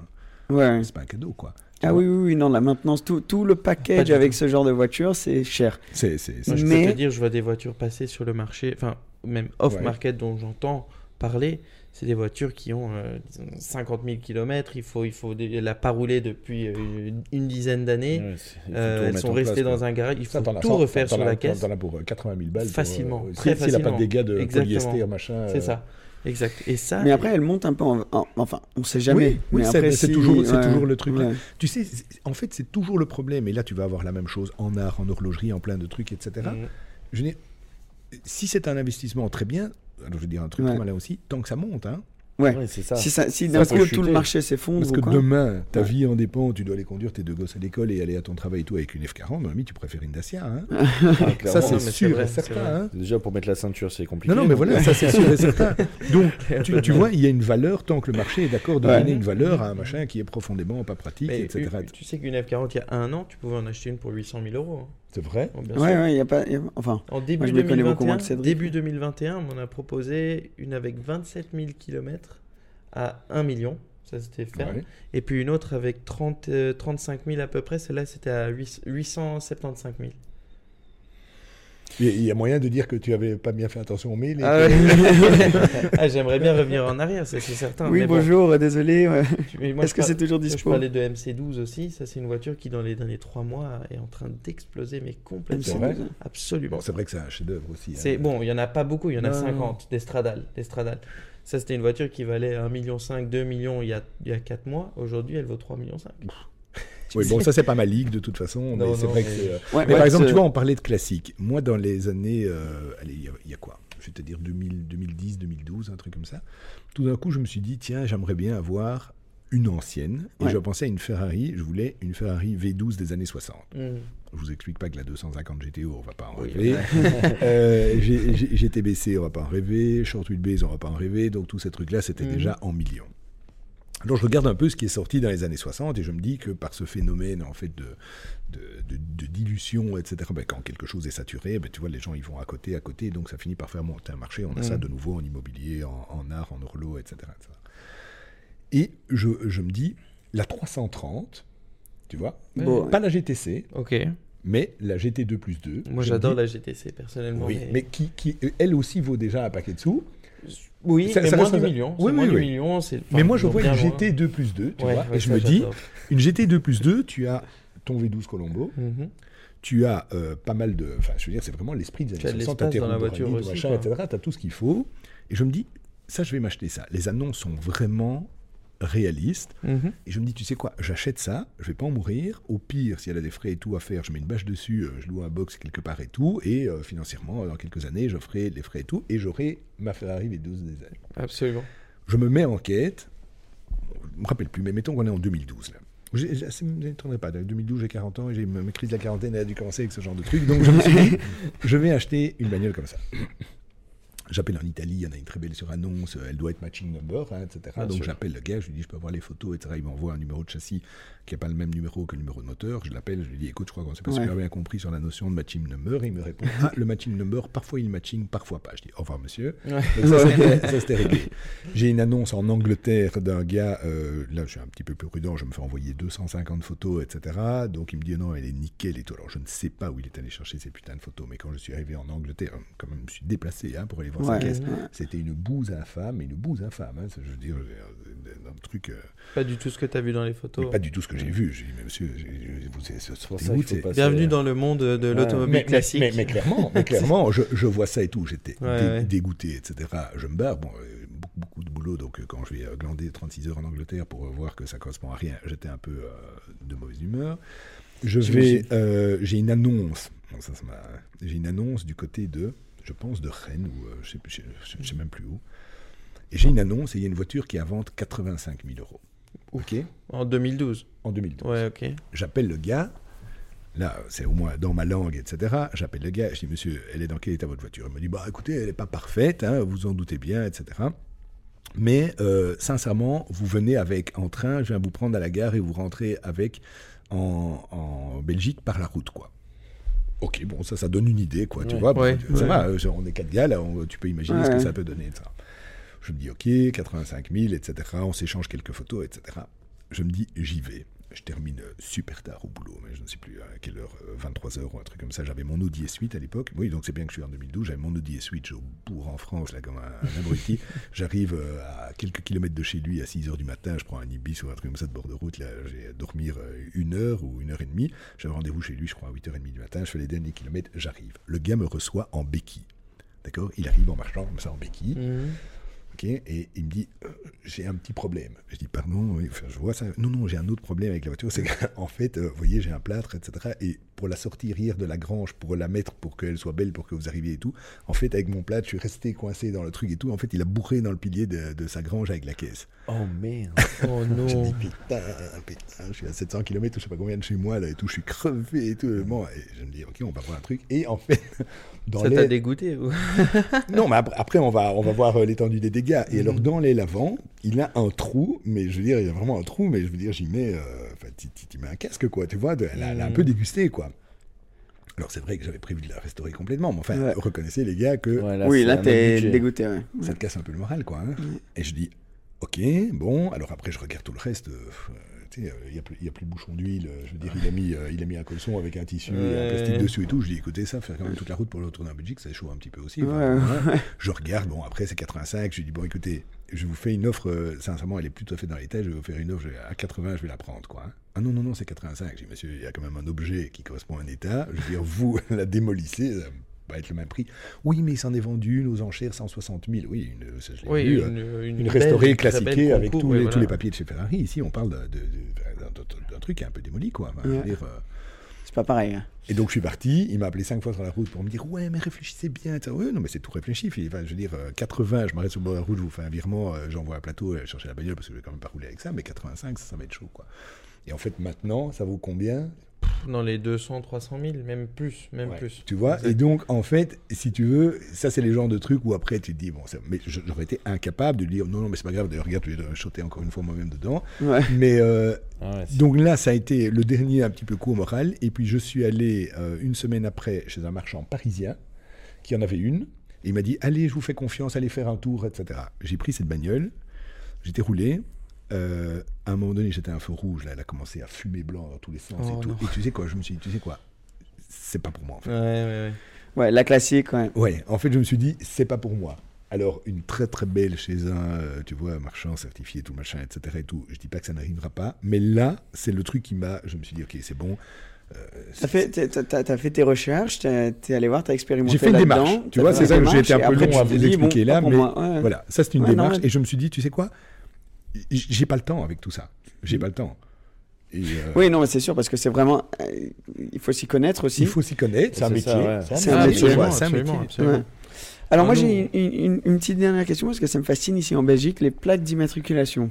un- Ouais. pas un cadeau quoi. Ah oui, oui, oui, non, la maintenance, tout, tout le package avec tout. ce genre de voiture, c'est cher. C'est, c'est, je peux te dire, je vois des voitures passer sur le marché, enfin, même off-market dont j'entends parler. C'est des voitures qui ont euh, disons, 50 000 km. Il faut, il faut des- la pas rouler depuis euh, une dizaine d'années. Ouais, Euh, elles sont restées place, dans quoi. un garage. Il faut tout refaire sur la t'en- caisse. T'en as pour euh, 80 000 balles. pour, Facilement, euh, très si- S'il n'a pas de facilement. dégâts de Exactement. polyester, machin. C'est euh, ça, exact. Et ça, Mais après, elle monte un peu en. en- enfin, on sait jamais. Oui, oui, c'est- après, c'est si- toujours- c'est ouais, toujours le truc, ouais. Tu sais, en fait, c'est toujours le problème. Et là, tu vas avoir la même chose en art, en horlogerie, en plein de trucs, etc. Mhm. Je si c'est un investissement très bien, alors je veux dire un truc Ouais. très malin aussi, tant que ça monte. Hein, Ouais. Ouais, c'est ça. Si, ça, si Ça d'un coup chuter. tout le marché s'effondre parce que quoi. demain, ta Ouais. vie en dépend, tu dois aller conduire tes deux gosses à l'école et aller à ton travail et tout avec une F40. Dans la vie, tu préfères une Dacia. Hein. Ah, ça, c'est sûr vrai, et certain. hein. Déjà pour mettre la ceinture, c'est compliqué. Non, non, mais voilà, ça c'est sûr et certain. Donc, tu, tu vois, il y a une valeur tant que le marché est d'accord de Ouais. donner une valeur à un machin qui est profondément pas pratique, Mais etc. tu sais qu'une F40, il y a un an, tu pouvais en acheter une pour 800 000 euros. hein. C'est vrai Bon, bien Ouais, sûr. ouais, il y a pas. y a- Enfin, En début, Moi, je les connais beaucoup moins 2021, que Cédric. début 2021, on m'a proposé une avec 27 000 km à 1 million. Ça, c'était ferme. Ouais. Et puis une autre avec 30, euh, 35 000 à peu près. Celle-là, c'était à 8 875 000. Il y a moyen de dire que tu avais pas bien fait attention aux mails. Ah que-. Ah, J'aimerais bien revenir en arrière, c'est certain. oui, mais bonjour, désolé. Est-ce je que c'est toujours Je dispo parlais de MC12 aussi. Ça, c'est une voiture qui, dans les derniers trois mois, est en train d'exploser, mais complètement. C'est vrai Absolument. Bon, c'est vrai que c'est un chef-d'œuvre aussi. hein. C'est bon, il y en a pas beaucoup, il y en a Non, 50 d'estradales, d'estradales. Ça c'était une voiture qui valait 1,5 million, 2 millions il y a il y a 4 mois. Aujourd'hui, elle vaut 3 millions 5. Oui, bon, ça, c'est pas ma ligue de toute façon, mais Non, c'est que mais- c'est. euh, Ouais, Mais ouais, par exemple, c'est- tu vois, on parlait de classique. Moi, dans les années. euh, allez, il y a- il y, a quoi? Je vais te dire 2000, 2010, 2012, un truc comme ça. Tout d'un coup, je me suis dit, tiens, j'aimerais bien avoir une ancienne. Et Ouais. je pensais à une Ferrari. Je voulais une Ferrari V12 des années 60. Mm. Je vous explique pas que la 250 GTO, on va pas en Oui. rêver. Euh, GTBC, on va pas en rêver. Short Wheelbase, on va pas en rêver. Donc tous ces trucs-là, c'était Mhm. déjà en millions. Alors je regarde un peu ce qui est sorti dans les années 60 et je me dis que par ce phénomène en fait de, de, de- de dilution, etc., ben, quand quelque chose est saturé, ben, tu vois, les gens ils vont à côté, à côté, donc ça finit par faire monter un marché. On a ça Mhm. de nouveau en immobilier, en, en art, en horlo, etc. etc. Et je, je me dis, la 330, tu vois, Bon, pas la GTC, mais la GT2 plus 2. Moi j'adore la GTC personnellement. Oui, mais... mais qui, qui, elle aussi vaut déjà un paquet de sous. Oui, Ça- mais ça moins du million. Oui, oui, oui. mais moi, je vois une loin. GT2 plus 2, tu Ouais, vois, ouais, et je me dis, une GT2 plus 2, tu as ton V12 Colombo, Mhm. tu as euh, pas mal de. Enfin, je veux dire, c'est vraiment l'esprit des années de 60. l'espace tes dans la voiture aussi, machin, etc. Tout ce qu'il faut. Et je me dis, ça, je vais m'acheter ça. Les annonces sont vraiment réalistes. Mhm. Et je me dis, tu sais quoi, j'achète ça, je vais pas en mourir. Au pire, si elle a des frais et tout à faire, je mets une bâche dessus, euh, je loue un box quelque part et tout. Et euh, financièrement, dans quelques années, je ferai les frais et tout. Et j'aurai ma Ferrari V12 des années. Absolument. Je me mets en quête. Je me rappelle plus, mais mettons qu'on est en 2012. Là. Ça ne pas. En 2012, j'ai 40 ans et j'ai ma ma crise de la quarantaine elle a dû commencer avec ce genre de truc. Donc je me suis dit, je vais acheter une bagnole comme ça. J'appelle en Italie, il y en a une très belle sur annonce, euh, elle doit être matching number, hein, etc. Bien Donc j'appelle le gars, je lui dis je peux avoir les photos, etc. Il m'envoie un numéro de châssis qui n'a pas le même numéro que le numéro de moteur. Je l'appelle, je lui dis écoute, je crois qu'on s'est pas Ouais. super bien compris sur la notion de matching number. Et il me répond ah, le matching number, parfois il matching, parfois pas. Je dis au revoir monsieur. Ouais. Donc ça, c'était- ça, c'était réglé. J'ai une annonce en Angleterre d'un gars, euh, là je suis un petit peu plus prudent, je me fais envoyer 250 photos, etc. Donc il me dit non, elle est nickel et tout. Alors je ne sais pas où il est allé chercher ces putains de photos, mais quand je suis arrivé en Angleterre, quand même, je me suis déplacé hein, pour aller voir sa Ouais. caisse. Ouais. C'était une bouse infâme, une bouse infâme. Hein, je veux dire, euh, un truc. euh, Pas du tout ce que tu as vu dans les photos. mais pas du tout ce que j'ai vu. J'ai dit, mais monsieur, vous C'est Bienvenue dans le monde de l'automobile mais- classique. Mais, mais clairement, mais clairement je, je vois ça et tout. J'étais Ouais, dé- ouais. dégoûté, etc. Je me barre. Bon, euh, beaucoup, beaucoup de boulot. Donc, quand je vais glander 36 heures en Angleterre pour voir que ça correspond à rien, j'étais un peu euh, de mauvaise humeur. Je vais. euh, j'ai une annonce. Bon, ça, ça m'a- j'ai une annonce du côté de, je pense, de Rennes ou euh, je sais, je sais même plus où. Et j'ai une annonce et il y a une voiture qui est à vente 85 000 euros. Ok. En 2012. En 2012. Ouais, ok. J'appelle le gars, là, c'est au moins dans ma langue, etc. J'appelle le gars, je dis, monsieur, elle est dans quel état votre voiture? Il me dit, bah écoutez, elle n'est pas parfaite, hein, vous en doutez bien, etc. Mais euh, sincèrement, vous venez avec en train, je viens vous prendre à la gare et vous rentrez avec en, en Belgique par la route, quoi. Ok, bon, ça, ça donne une idée, quoi, tu Ouais. vois. Ouais, ça ouais. va, on est quatre gars, là, on- tu peux imaginer ce que ça peut donner, ça. Je me dis, ok, 85 000, etc. On s'échange quelques photos, etc. Je me dis, j'y vais. Je termine euh, super tard au boulot, mais je ne sais plus à quelle heure, 23h ou un truc comme ça. J'avais mon Audi S8 à l'époque. Oui, donc c'est bien que je suis en 2012. J'avais mon Audi S8, je suis au bourg en France, là, comme un, un abruti. J'arrive euh, à quelques kilomètres de chez lui à 6h du matin. Je prends un Ibis ou un truc comme ça de bord de route. Là, j'ai à dormir euh, une heure ou une heure et demie. J'avais rendez-vous chez lui, je crois, à 8h30 du matin. Je fais les derniers kilomètres, j'arrive. Le gars me reçoit en béquille. D'accord? Il arrive en marchant comme ça en béquille. Mhm. Et il me dit euh, j'ai un petit problème. Je dis pardon, je vois ça. Non non, j'ai un autre problème avec la voiture, c'est qu'en fait, euh, vous voyez, j'ai un plâtre, etc. Et pour la sortir hier de la grange, pour la mettre, pour qu'elle soit belle, pour que vous arriviez et tout. En fait, avec mon plâtre, je suis resté coincé dans le truc et tout. En fait, il a bourré dans le pilier de, de sa grange avec la caisse. Oh merde. Oh Je dis non. putain, putain, je suis à 700 km ou je sais pas combien de chez moi là et tout, je suis crevé et tout. Bon, et je me dis ok, on va voir un truc. Et en fait, dans Ça les t'a dégoûté ou non, mais après, on va, on va voir euh, l'étendue des dégâts. Et alors, dans les lavants, il a un trou, mais je veux dire, il y a vraiment un trou, mais je veux dire, j'y mets, euh, enfin, tu- mets un casque, quoi, tu vois, de- elle, a, elle a un peu dégusté, quoi. Alors, c'est vrai que j'avais prévu de la restaurer complètement, mais enfin, Ouais. reconnaissez, les gars, que Ouais, oui, là, t'es dégoûté. Ouais. ça te casse un peu le moral, quoi. hein. Et je dis, ok, bon, alors après, je regarde tout le reste. euh, tu sais, euh, il n'y a, plus- il y a plus de bouchon d'huile. euh, Je veux dire, il a, mis, euh, il a mis un colson avec un tissu et un plastique dessus et tout. Je dis, écoutez, ça, faire quand même toute la route pour le retourner en Belgique, ça chaud un petit peu aussi. Ouais, Enfin, voilà. ouais. Je regarde, bon, après, c'est 85. Je lui dis, bon, écoutez, je vous fais une offre, euh, sincèrement, elle est plus tout à fait dans les têtes. Je vais vous faire une offre je à 80, je vais la prendre, quoi. hein. Ah non, non, non, c'est 85. Je dis, monsieur, il y a quand même un objet qui correspond à un état. Je veux dire, vous la démolissez, ça va être le même prix. Oui, mais il s'en est vendu, nos enchères, 160 000. Oui, une, ça, je l'ai Oui, vu, euh, une, une, belle, restaurée belle classiquée avec concours, tous, les, voilà. tous les papiers de chez Ferrari. Ici, on parle d'un truc qui est un peu démoli, quoi. Ouais. dire, euh, pareil. hein. et donc je suis parti, il m'a appelé cinq fois sur la route pour me dire ouais mais réfléchissez bien. Oui non mais c'est tout réfléchi. Je veux dire euh, 80, je m'arrête sur le bord de la route, je vous fais un virement, euh, j'envoie un plateau, euh, chercher la bagnole parce que je vais quand même pas rouler avec ça. Mais 85 ça, ça va être chaud. Et en fait maintenant ça vaut combien Dans les 200, 300 000, même plus, même Ouais. plus. Tu vois. Et donc en fait si tu veux, ça c'est les genres de trucs où après tu te dis bon ça- mais j'aurais été incapable de dire non non mais c'est pas grave. D'ailleurs regarde je vais choter encore une fois moi-même dedans. Ouais. Mais euh, Ah ouais, Donc là, ça a été le dernier un petit peu coup au moral. Et puis je suis allé euh, une semaine après chez un marchand parisien qui en avait une. Et il m'a dit Allez, je vous fais confiance, allez faire un tour, etc. J'ai pris cette bagnole, j'étais roulé. Euh, à un moment donné, j'étais un feu rouge. Là, elle a commencé à fumer blanc dans tous les sens Oh et tout. non. Et tu sais quoi Je me suis dit Tu sais quoi C'est pas pour moi en fait. Ouais, ouais, ouais. Ouais, la classique, ouais. Ouais, en fait, je me suis dit, c'est pas pour moi. Alors, une très très belle chez un, euh, tu vois, marchand certifié, tout machin, etc. et tout. Je dis pas que ça n'arrivera pas, mais là, c'est le truc qui m'a. Je me suis dit, ok, c'est bon. Euh, T'as fait, t'as- t'as- t'as fait tes recherches, t'es t'es allé voir, t'as expérimenté J'ai fait une démarche. Tu vois, c'est ça que j'ai été un peu long à vous expliquer bon, là, mais moi, ouais. voilà, ça c'est une Ouais, démarche. non, Et je me suis dit, tu sais quoi J'ai pas le temps avec tout ça. J'ai pas le temps. Et, euh, Oui, non, mais c'est sûr, parce que c'est vraiment. euh, il faut s'y connaître aussi. Il faut s'y connaître, c'est un métier. ouais. C'est un métier. absolument, c'est un absolument, absolument. Ouais. Alors, Ah, moi, j'ai une, une- une petite dernière question, parce que ça me fascine ici en Belgique, les plaques d'immatriculation.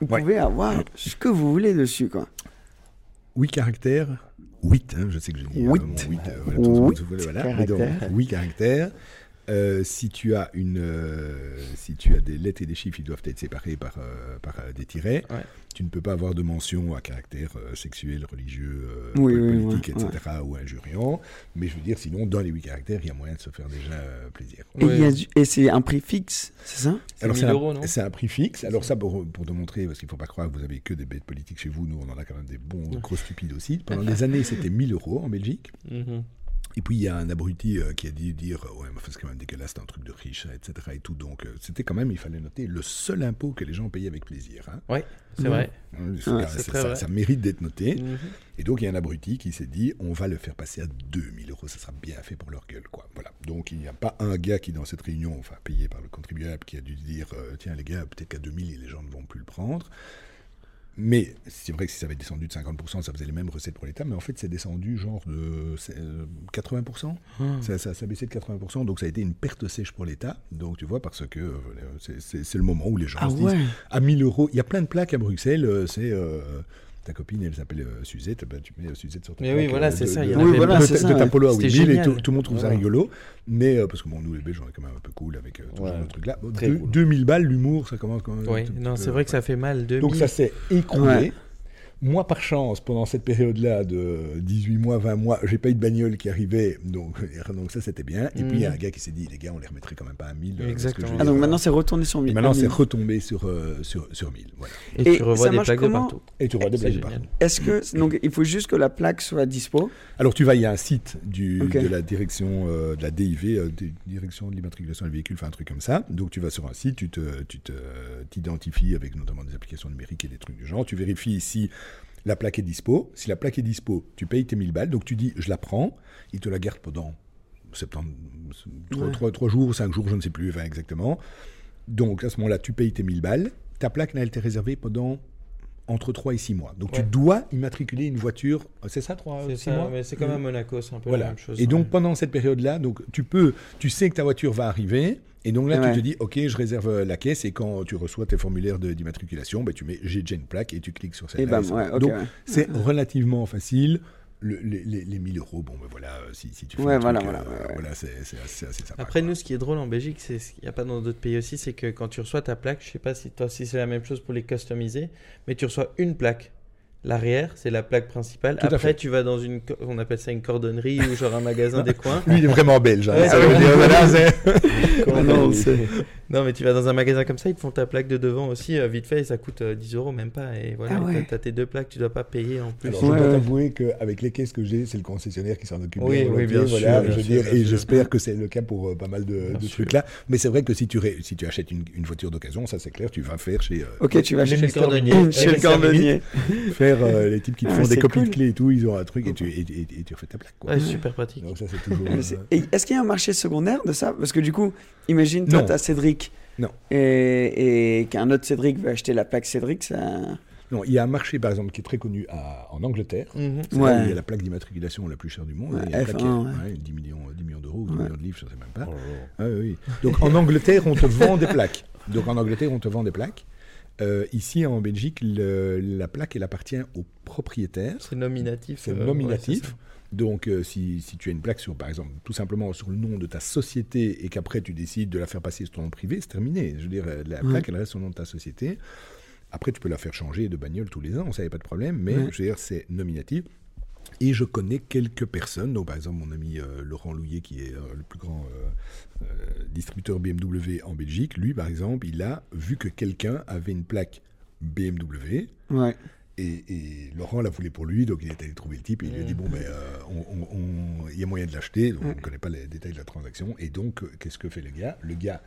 Vous Ouais. pouvez avoir ce que vous voulez dessus, quoi. 8 caractères. 8, hein, je sais que j'ai dit. euh, Huit. mon huit, euh, voilà, tout- Huit tout- tout- voilà. Mais donc, caractères. 8 caractères. Euh, si tu as une, euh, si tu as des lettres et des chiffres, ils doivent être séparés par, euh, par euh, des tirets. Ouais. Tu ne peux pas avoir de mention à caractère euh, sexuel, religieux, euh, Oui, oui, politique, ouais, etc. ou injuriant. Mais je veux dire, sinon, dans les 8 caractères, il y a moyen de se faire déjà euh, plaisir. Et, c'est un prix fixe, c'est ça? C'est Alors 1000 c'est euros, un, non? c'est un prix fixe. Alors ça, pour, pour te montrer, parce qu'il ne faut pas croire que vous avez que des bêtes politiques chez vous, nous on en a quand même des bons gros stupides aussi. Pendant des années, c'était 1000 euros en Belgique. Mhm. Et puis il y a un abruti euh, qui a dû dire euh, ouais mais c'est quand même dégueulasse, c'est un truc de riche, etc. Et tout. Donc euh, c'était quand même, il fallait noter le seul impôt que les gens payaient avec plaisir. hein. Ouais, c'est vrai. Hein, ça, vrai. ça mérite d'être noté. Mhm. Et donc il y a un abruti qui s'est dit on va le faire passer à 2000 euros, ça sera bien fait pour leur gueule. quoi. Voilà. Donc il n'y a pas un gars qui dans cette réunion, enfin payé par le contribuable, qui a dû dire euh, tiens les gars, peut-être qu'à 2000 les gens ne vont plus le prendre. Mais c'est vrai que si ça avait descendu de 50%, ça faisait les mêmes recettes pour l'État, mais en fait c'est descendu genre de c'est, euh, 80%. Ça, ça, ça a baissé de 80%, donc ça a été une perte sèche pour l'État. Donc tu vois, parce que euh, c'est- le moment où les gens Ah se disent à 1000 euros. Il y a plein de plaques à Bruxelles. euh, c'est euh, ta copine, elle s'appelle euh, Suzette. ben, tu mets euh, Suzette sur ta Mais oui, voilà, euh, c'est de- ça, de- il y de- ça, de ta polo à 8000 et génial. tout, tout le monde trouve ça rigolo. Mais euh, parce que bon, nous les Belges, on est quand même un peu cool avec euh, tout Ouais. ce genre de truc là. Bon, Très deux- cool. 2000 balles, l'humour, ça commence quand même. Oui, non, c'est vrai que ça fait mal. 2000. Donc ça s'est écroulé. Moi, par chance, pendant cette période-là de 18 mois, 20 mois, j'ai pas eu de bagnole qui arrivait, donc, donc ça c'était bien. Et puis il y a un gars qui s'est dit, les gars, on les remettrait quand même pas à 1000. euh, que Exactement. Ah, donc maintenant c'est retourné sur et 1000. maintenant Ah, c'est 1000. retombé sur, euh, sur, sur 1000. Voilà. Et, Et tu revois des plaques de partout. Et tu vois des blagues génial. partout. Est-ce que donc il faut juste que la plaque soit dispo Alors tu vas, il y a un site du, de la direction euh, de la DIV, euh, di- direction de l'immatriculation des véhicules, enfin un truc comme ça. Donc tu vas sur un site, tu te, tu te t'identifies avec notamment des applications numériques et des trucs du genre. Tu vérifies si la plaque est dispo. Si la plaque est dispo, tu payes tes 1000 balles. Donc tu dis, je la prends. Il te la garde pendant 70, 3, jours ou 5 jours, je ne sais plus enfin, exactement. Donc à ce moment-là, tu payes tes 1000 balles. Ta plaque n'a été réservée pendant entre 3 et 6 mois. Donc tu dois immatriculer une voiture. C'est ça, 3 C'est 6 ça, mois mais c'est comme à Monaco, c'est un peu voilà. la même chose. Et donc ouais. pendant cette période-là, donc tu peux, tu sais que ta voiture va arriver, et donc là Ouais. tu te dis, ok, je réserve euh, la caisse, et quand tu reçois tes formulaires d'immatriculation, ben, tu mets j'ai déjà une plaque et tu cliques sur celle-là. bam, et ça ouais, va. ok. donc ouais. c'est relativement facile. Le- les, les, les 1000 euros, bon ben voilà, euh, si, si tu fais Ouais, voilà, truc, voilà, euh, ouais, voilà, c'est c'est assez, assez sympa. Après, quoi. nous, ce qui est drôle en Belgique, c'est ce qu'il n'y a pas dans d'autres pays aussi, c'est que quand tu reçois ta plaque, je sais pas si toi si c'est la même chose pour les customiser, mais tu reçois une plaque. L'arrière, c'est la plaque principale. Tout Après, tu vas dans une, on appelle ça une cordonnerie ou genre un magasin des coins. Lui, il est vraiment belge. hein. Ouais, Ça c'est veut vrai. dire, voilà, c'est- non, mais tu vas dans un magasin comme ça, ils te font ta plaque de devant aussi, euh, vite fait, et ça coûte euh, 10 euros, même pas. Et voilà, Ah ouais. t'as- tes deux plaques, tu dois pas payer en plus. Alors, Ouais, je dois t'avouer qu'avec les caisses que j'ai, c'est le concessionnaire qui s'en occupe. Oui, bien oui, bien sûr, voilà, bien je veux sûr, dire, bien et j'espère que c'est le cas pour euh, pas mal de, trucs là. Mais c'est vrai que si tu, ré- si tu achètes une, une voiture d'occasion, ça c'est clair, tu vas faire chez, euh, Ok, tu vas le cordonnier. Chez le cordonnier. Faire euh, les types qui te Ah, font des copies cool. de clés et tout, ils ont un truc et tu, et, et- et tu refais ta plaque. Quoi. Ouais, super pratique. Donc ça c'est toujours. Mais euh, Est-ce qu'il y a un marché secondaire de ça? Parce que du coup, imagine, toi, t'as Cédric. Non. Et, qu'un autre Cédric veut acheter la plaque Cédric, ça. Non, il y a un marché par exemple qui est très connu à- en Angleterre. Mhm. C'est Ouais. il y a la plaque d'immatriculation la plus chère du monde. Ouais, Il y a une F1, plaque qui est- ouais. ouais, 10 millions, 10 millions d'euros, 10 Ouais. millions de livres, je ne sais même pas. Oh. Ah oui. Donc en Angleterre, on te vend des plaques. Donc en Angleterre, on te vend des plaques. Euh, ici en Belgique, le- la plaque, elle appartient au propriétaire. C'est nominatif. C'est euh, ouais, nominatif. Donc euh, si, si tu as une plaque sur, par exemple, tout simplement sur le nom de ta société et qu'après tu décides de la faire passer sur ton nom privé, c'est terminé. Je veux dire, la Ouais. plaque, elle reste sur le nom de ta société. Après, tu peux la faire changer de bagnole tous les ans, ça n'y a pas de problème, mais Ouais. je veux dire, c'est nominatif. Et je connais quelques personnes, donc par exemple mon ami euh, Laurent Louillet, qui est euh, le plus grand euh, distributeur BMW en Belgique, lui par exemple, il a vu que quelqu'un avait une plaque BMW, Ouais. et, et Laurent la voulait pour lui, donc il est allé trouver le type et il lui a dit bon ben il y a moyen de l'acheter, donc on ne connaît pas les détails de la transaction. Et donc qu'est-ce que fait le gars? Le gars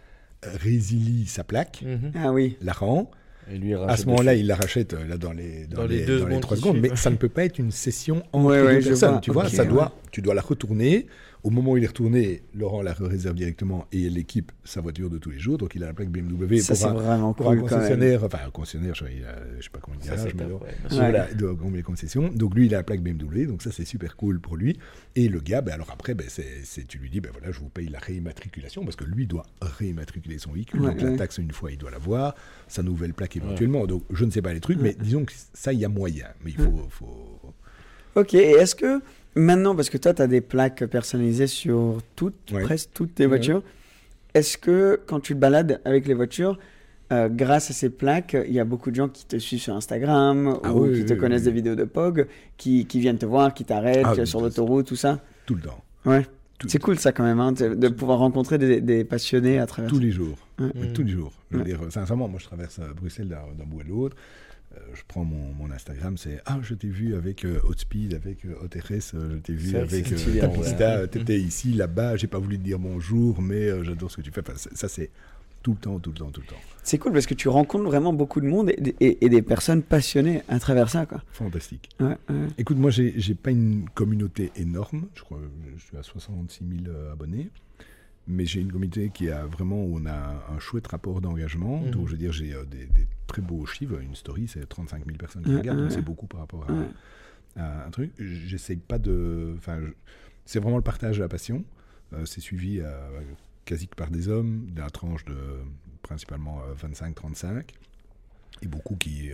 résilie sa plaque, Mhm. Ah oui. la rend. Et lui, il À ce moment-là, il la rachète euh, là, dans les, dans Dans les les, deux dans les secondes trois qui secondes, mais ça ne peut pas être une session entre Ouais, ouais, personnes. vois. Tu vois, ça ouais. doit, tu dois la retourner. Au moment où il est retourné, Laurent la réserve directement et l'équipe sa voiture de tous les jours. Donc il a la plaque BMW Ça, pour un, vraiment pour un cool quand même. concessionnaire, enfin un concessionnaire, je, a- je sais pas combien de garages, mais top, ouais, voilà, donc, combien de concessions. Donc lui, il a la plaque BMW, donc ça c'est super cool pour lui. Et le gars, ben, alors après, ben, tu lui dis, ben voilà, je vous paye la réimmatriculation parce que lui doit réimmatriculer son véhicule. Ouais, donc la taxe une fois, il doit l'avoir, sa nouvelle plaque éventuellement. Donc je ne sais pas les trucs, mais disons que ça, il y a moyen. Mais il faut, faut... Ok, est-ce que maintenant, parce que toi, tu as des plaques personnalisées sur toutes, Ouais. presque toutes tes Ouais. voitures, est-ce que quand tu te balades avec les voitures, euh, grâce à ces plaques, il y a beaucoup de gens qui te suivent sur Instagram Ah ou oui, qui te oui, connaissent des vidéos de POG, qui, qui viennent te voir, qui t'arrêtent Ah euh, sur l'autoroute, tout ça? Tout le temps. Ouais. C'est cool ça quand même, hein, de, pouvoir rencontrer des, des passionnés à travers Tous les jours. Ouais. Tous les jours. Je veux Ouais. dire, sincèrement, moi je traverse euh, Bruxelles d'un bout à l'autre. Euh, je prends mon, mon Instagram, c'est Ah, je t'ai vu avec euh, Hotspeed, avec euh, HotRS, euh, je t'ai vu avec euh, Tapista, ouais. tu étais ici, là-bas, j'ai pas voulu te dire bonjour, mais euh, j'adore ce que tu fais. Enfin, ça, c'est tout le temps, tout le temps, tout le temps. C'est cool parce que tu rencontres vraiment beaucoup de monde et, et- et des personnes passionnées à travers ça. Quoi. Fantastique. Ouais, ouais. Écoute, moi, j'ai pas une communauté énorme. Je crois que je suis à 66 000 euh, abonnés. Mais j'ai une communauté qui a vraiment, où on a un, chouette rapport d'engagement. Mhm. Donc, je veux dire, j'ai euh, des, des très beaux chiffres. Une story, c'est 35 000 personnes qui regardent. donc c'est beaucoup par rapport à, un truc. J'essaye pas de. Enfin, c'est vraiment le partage de la passion. Euh, c'est suivi euh, quasi que par des hommes, de la tranche de principalement euh, 25-35. Et beaucoup qui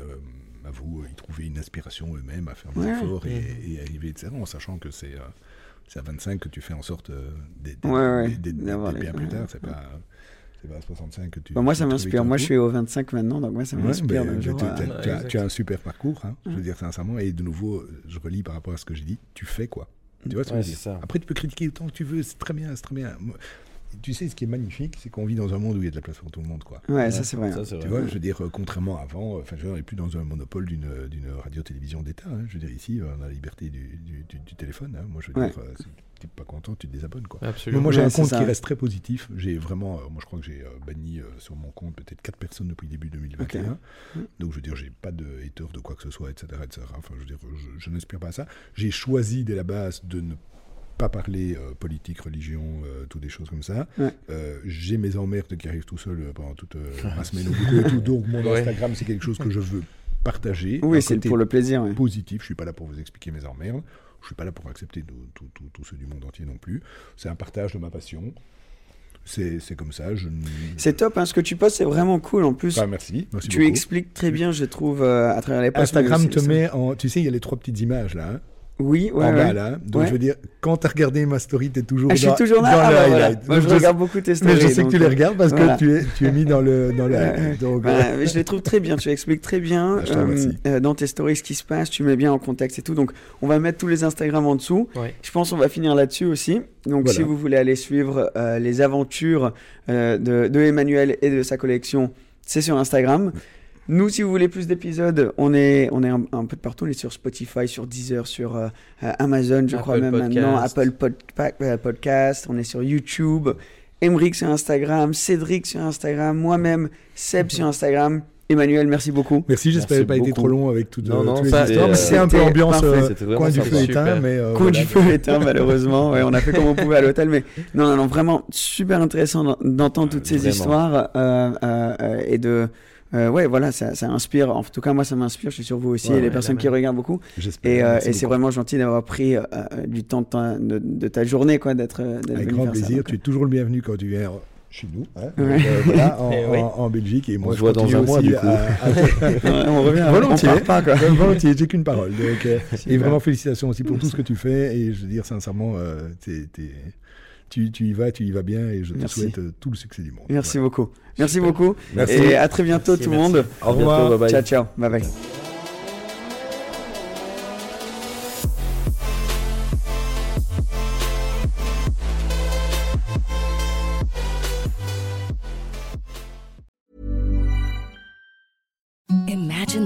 avouent y trouver une aspiration eux-mêmes à faire des efforts et, et arriver, etc. En sachant que c'est c'est à 25 que tu fais en sorte euh, d'être Ouais, ouais, les- plus tard. C'est pas, c'est pas à 65 que tu. Bah, moi, ça m'inspire. Moi, je suis au 25 maintenant, donc moi, ça m'inspire. euh, tu- Ouais, tu as, exact. tu as un super parcours, hein, je veux dire sincèrement, et de nouveau, je relis par rapport à ce que j'ai dit, tu fais quoi? Tu vois ce que Ouais, je veux c'est dire? ça. Après, tu peux critiquer autant que tu veux, c'est très bien, c'est très bien. Tu sais, ce qui est magnifique, c'est qu'on vit dans un monde où il y a de la place pour tout le monde, quoi. Ouais, ça, c'est vrai. Ça, c'est Tu vrai. vois, je veux dire, euh, contrairement à avant, euh, enfin, je veux dire, on n'est plus dans un monopole d'une d'une radio-télévision d'État. hein. Je veux dire, ici, euh, on a la liberté du, du- du- du téléphone. hein. Moi, je veux Ouais. dire, euh, si tu n'es pas content, tu te désabonnes, quoi. Absolument. Mais moi, j'ai Ouais, un compte ça. qui reste très positif. J'ai vraiment, euh, moi, je crois que j'ai euh, banni euh, sur mon compte peut-être 4 personnes depuis début 2021. Ok. Donc, je veux dire, j'ai pas de haters de quoi que ce soit, etc. etc. Enfin, je veux dire, je, je n'aspire pas à ça. J'ai choisi dès la base de ne pas parler euh, politique, religion, euh, toutes des choses comme ça. Ouais. Euh, j'ai mes emmerdes qui arrivent tout seul euh, pendant toute euh, ma semaine au boulot et tout. Donc, mon Ouais. Instagram, c'est quelque chose que je veux partager. Oui, c'est pour le plaisir. ouais. positif. Je suis pas là pour vous expliquer mes emmerdes. Je suis pas là pour accepter de- tout- tout- tous ceux du monde entier non plus. C'est un partage de ma passion. C'est c'est comme ça. Je ne- C'est top, hein, ce que tu postes, c'est vraiment cool. En plus, Enfin, merci. merci tu beaucoup. expliques très bien, je trouve, euh, à travers les posts. Instagram te met en. Tu sais, il y a les trois petites images là. hein. Oui, ouais, en bas ouais. là. Donc Ouais. je veux dire, quand tu as regardé ma story, tu es toujours Ah, je dans, suis toujours là. dans Ah, le bah, voilà. highlight. Moi, Donc je je regarde sais- beaucoup tes stories. Mais je sais que tu les euh, regardes parce voilà. que tu es, tu es mis dans le, dans le Ouais, highlight. Donc, euh, mais je les trouve très bien, tu expliques très bien Ah, remercie. euh, dans tes stories ce qui se passe, tu mets bien en contexte et tout. Donc on va mettre tous les Instagram en dessous. Ouais. Je pense qu'on va finir là-dessus aussi. Donc Voilà. si vous voulez aller suivre euh, les aventures euh, de, de Emmanuel et de sa collection, c'est sur Instagram. Nous, si vous voulez plus d'épisodes, on est, on est un, un peu de partout. On est sur Spotify, sur Deezer, sur euh, euh, Amazon, je crois même Podcast. maintenant, Apple Pod- euh, Podcast. On est sur YouTube. Emric sur Instagram, Cédric sur Instagram, moi-même, Seb sur Instagram. Emmanuel, merci beaucoup. Merci, j'espère Merci pas été trop long avec toutes, Non, euh, non, toutes les histoires. c'était, C'est un peu euh, ambiance euh, C'était vraiment coin du feu éteint, mais euh, Coin voilà. du feu éteint, malheureusement. Ouais, on a fait comme on pouvait à l'hôtel, mais non, non, non, vraiment super intéressant d'en- d'entendre toutes ces Vraiment. histoires euh, euh, euh, et de. Euh, ouais, voilà, ça, ça inspire. En tout cas, moi, ça m'inspire. Je suis sûr vous aussi, Ouais, et les ouais, personnes qui regardent beaucoup. J'espère. Et, euh, et c'est vraiment gentil d'avoir pris euh, euh, du temps de ta, de, de ta journée, quoi, d'être Avec venu grand ça. plaisir. Tu es toujours le bienvenu quand tu viens chez nous. hein. Ouais. Donc, euh, voilà, en, Eh oui. en- en Belgique. Et moi, On je se voit dans un mois, du coup. à- à- Ouais, on revient, Volontiers. on part pas, quoi. Volontiers, j'ai qu'une parole. Donc, euh, et vraiment félicitations aussi pour tout ce que tu fais. Et je veux dire sincèrement, euh, t'es- tu, tu y vas, tu y vas bien. Et je te Merci. souhaite euh, tout le succès du monde. Merci beaucoup. Merci beaucoup. Merci. Et à très bientôt, Merci, tout le monde. Au revoir. Bientôt, bye bye. Ciao, ciao. Bye bye.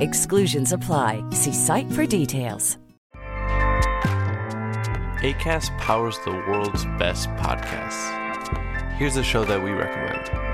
Exclusions apply. See site for details. ACAST powers the world's best podcasts. Here's a show that we recommend.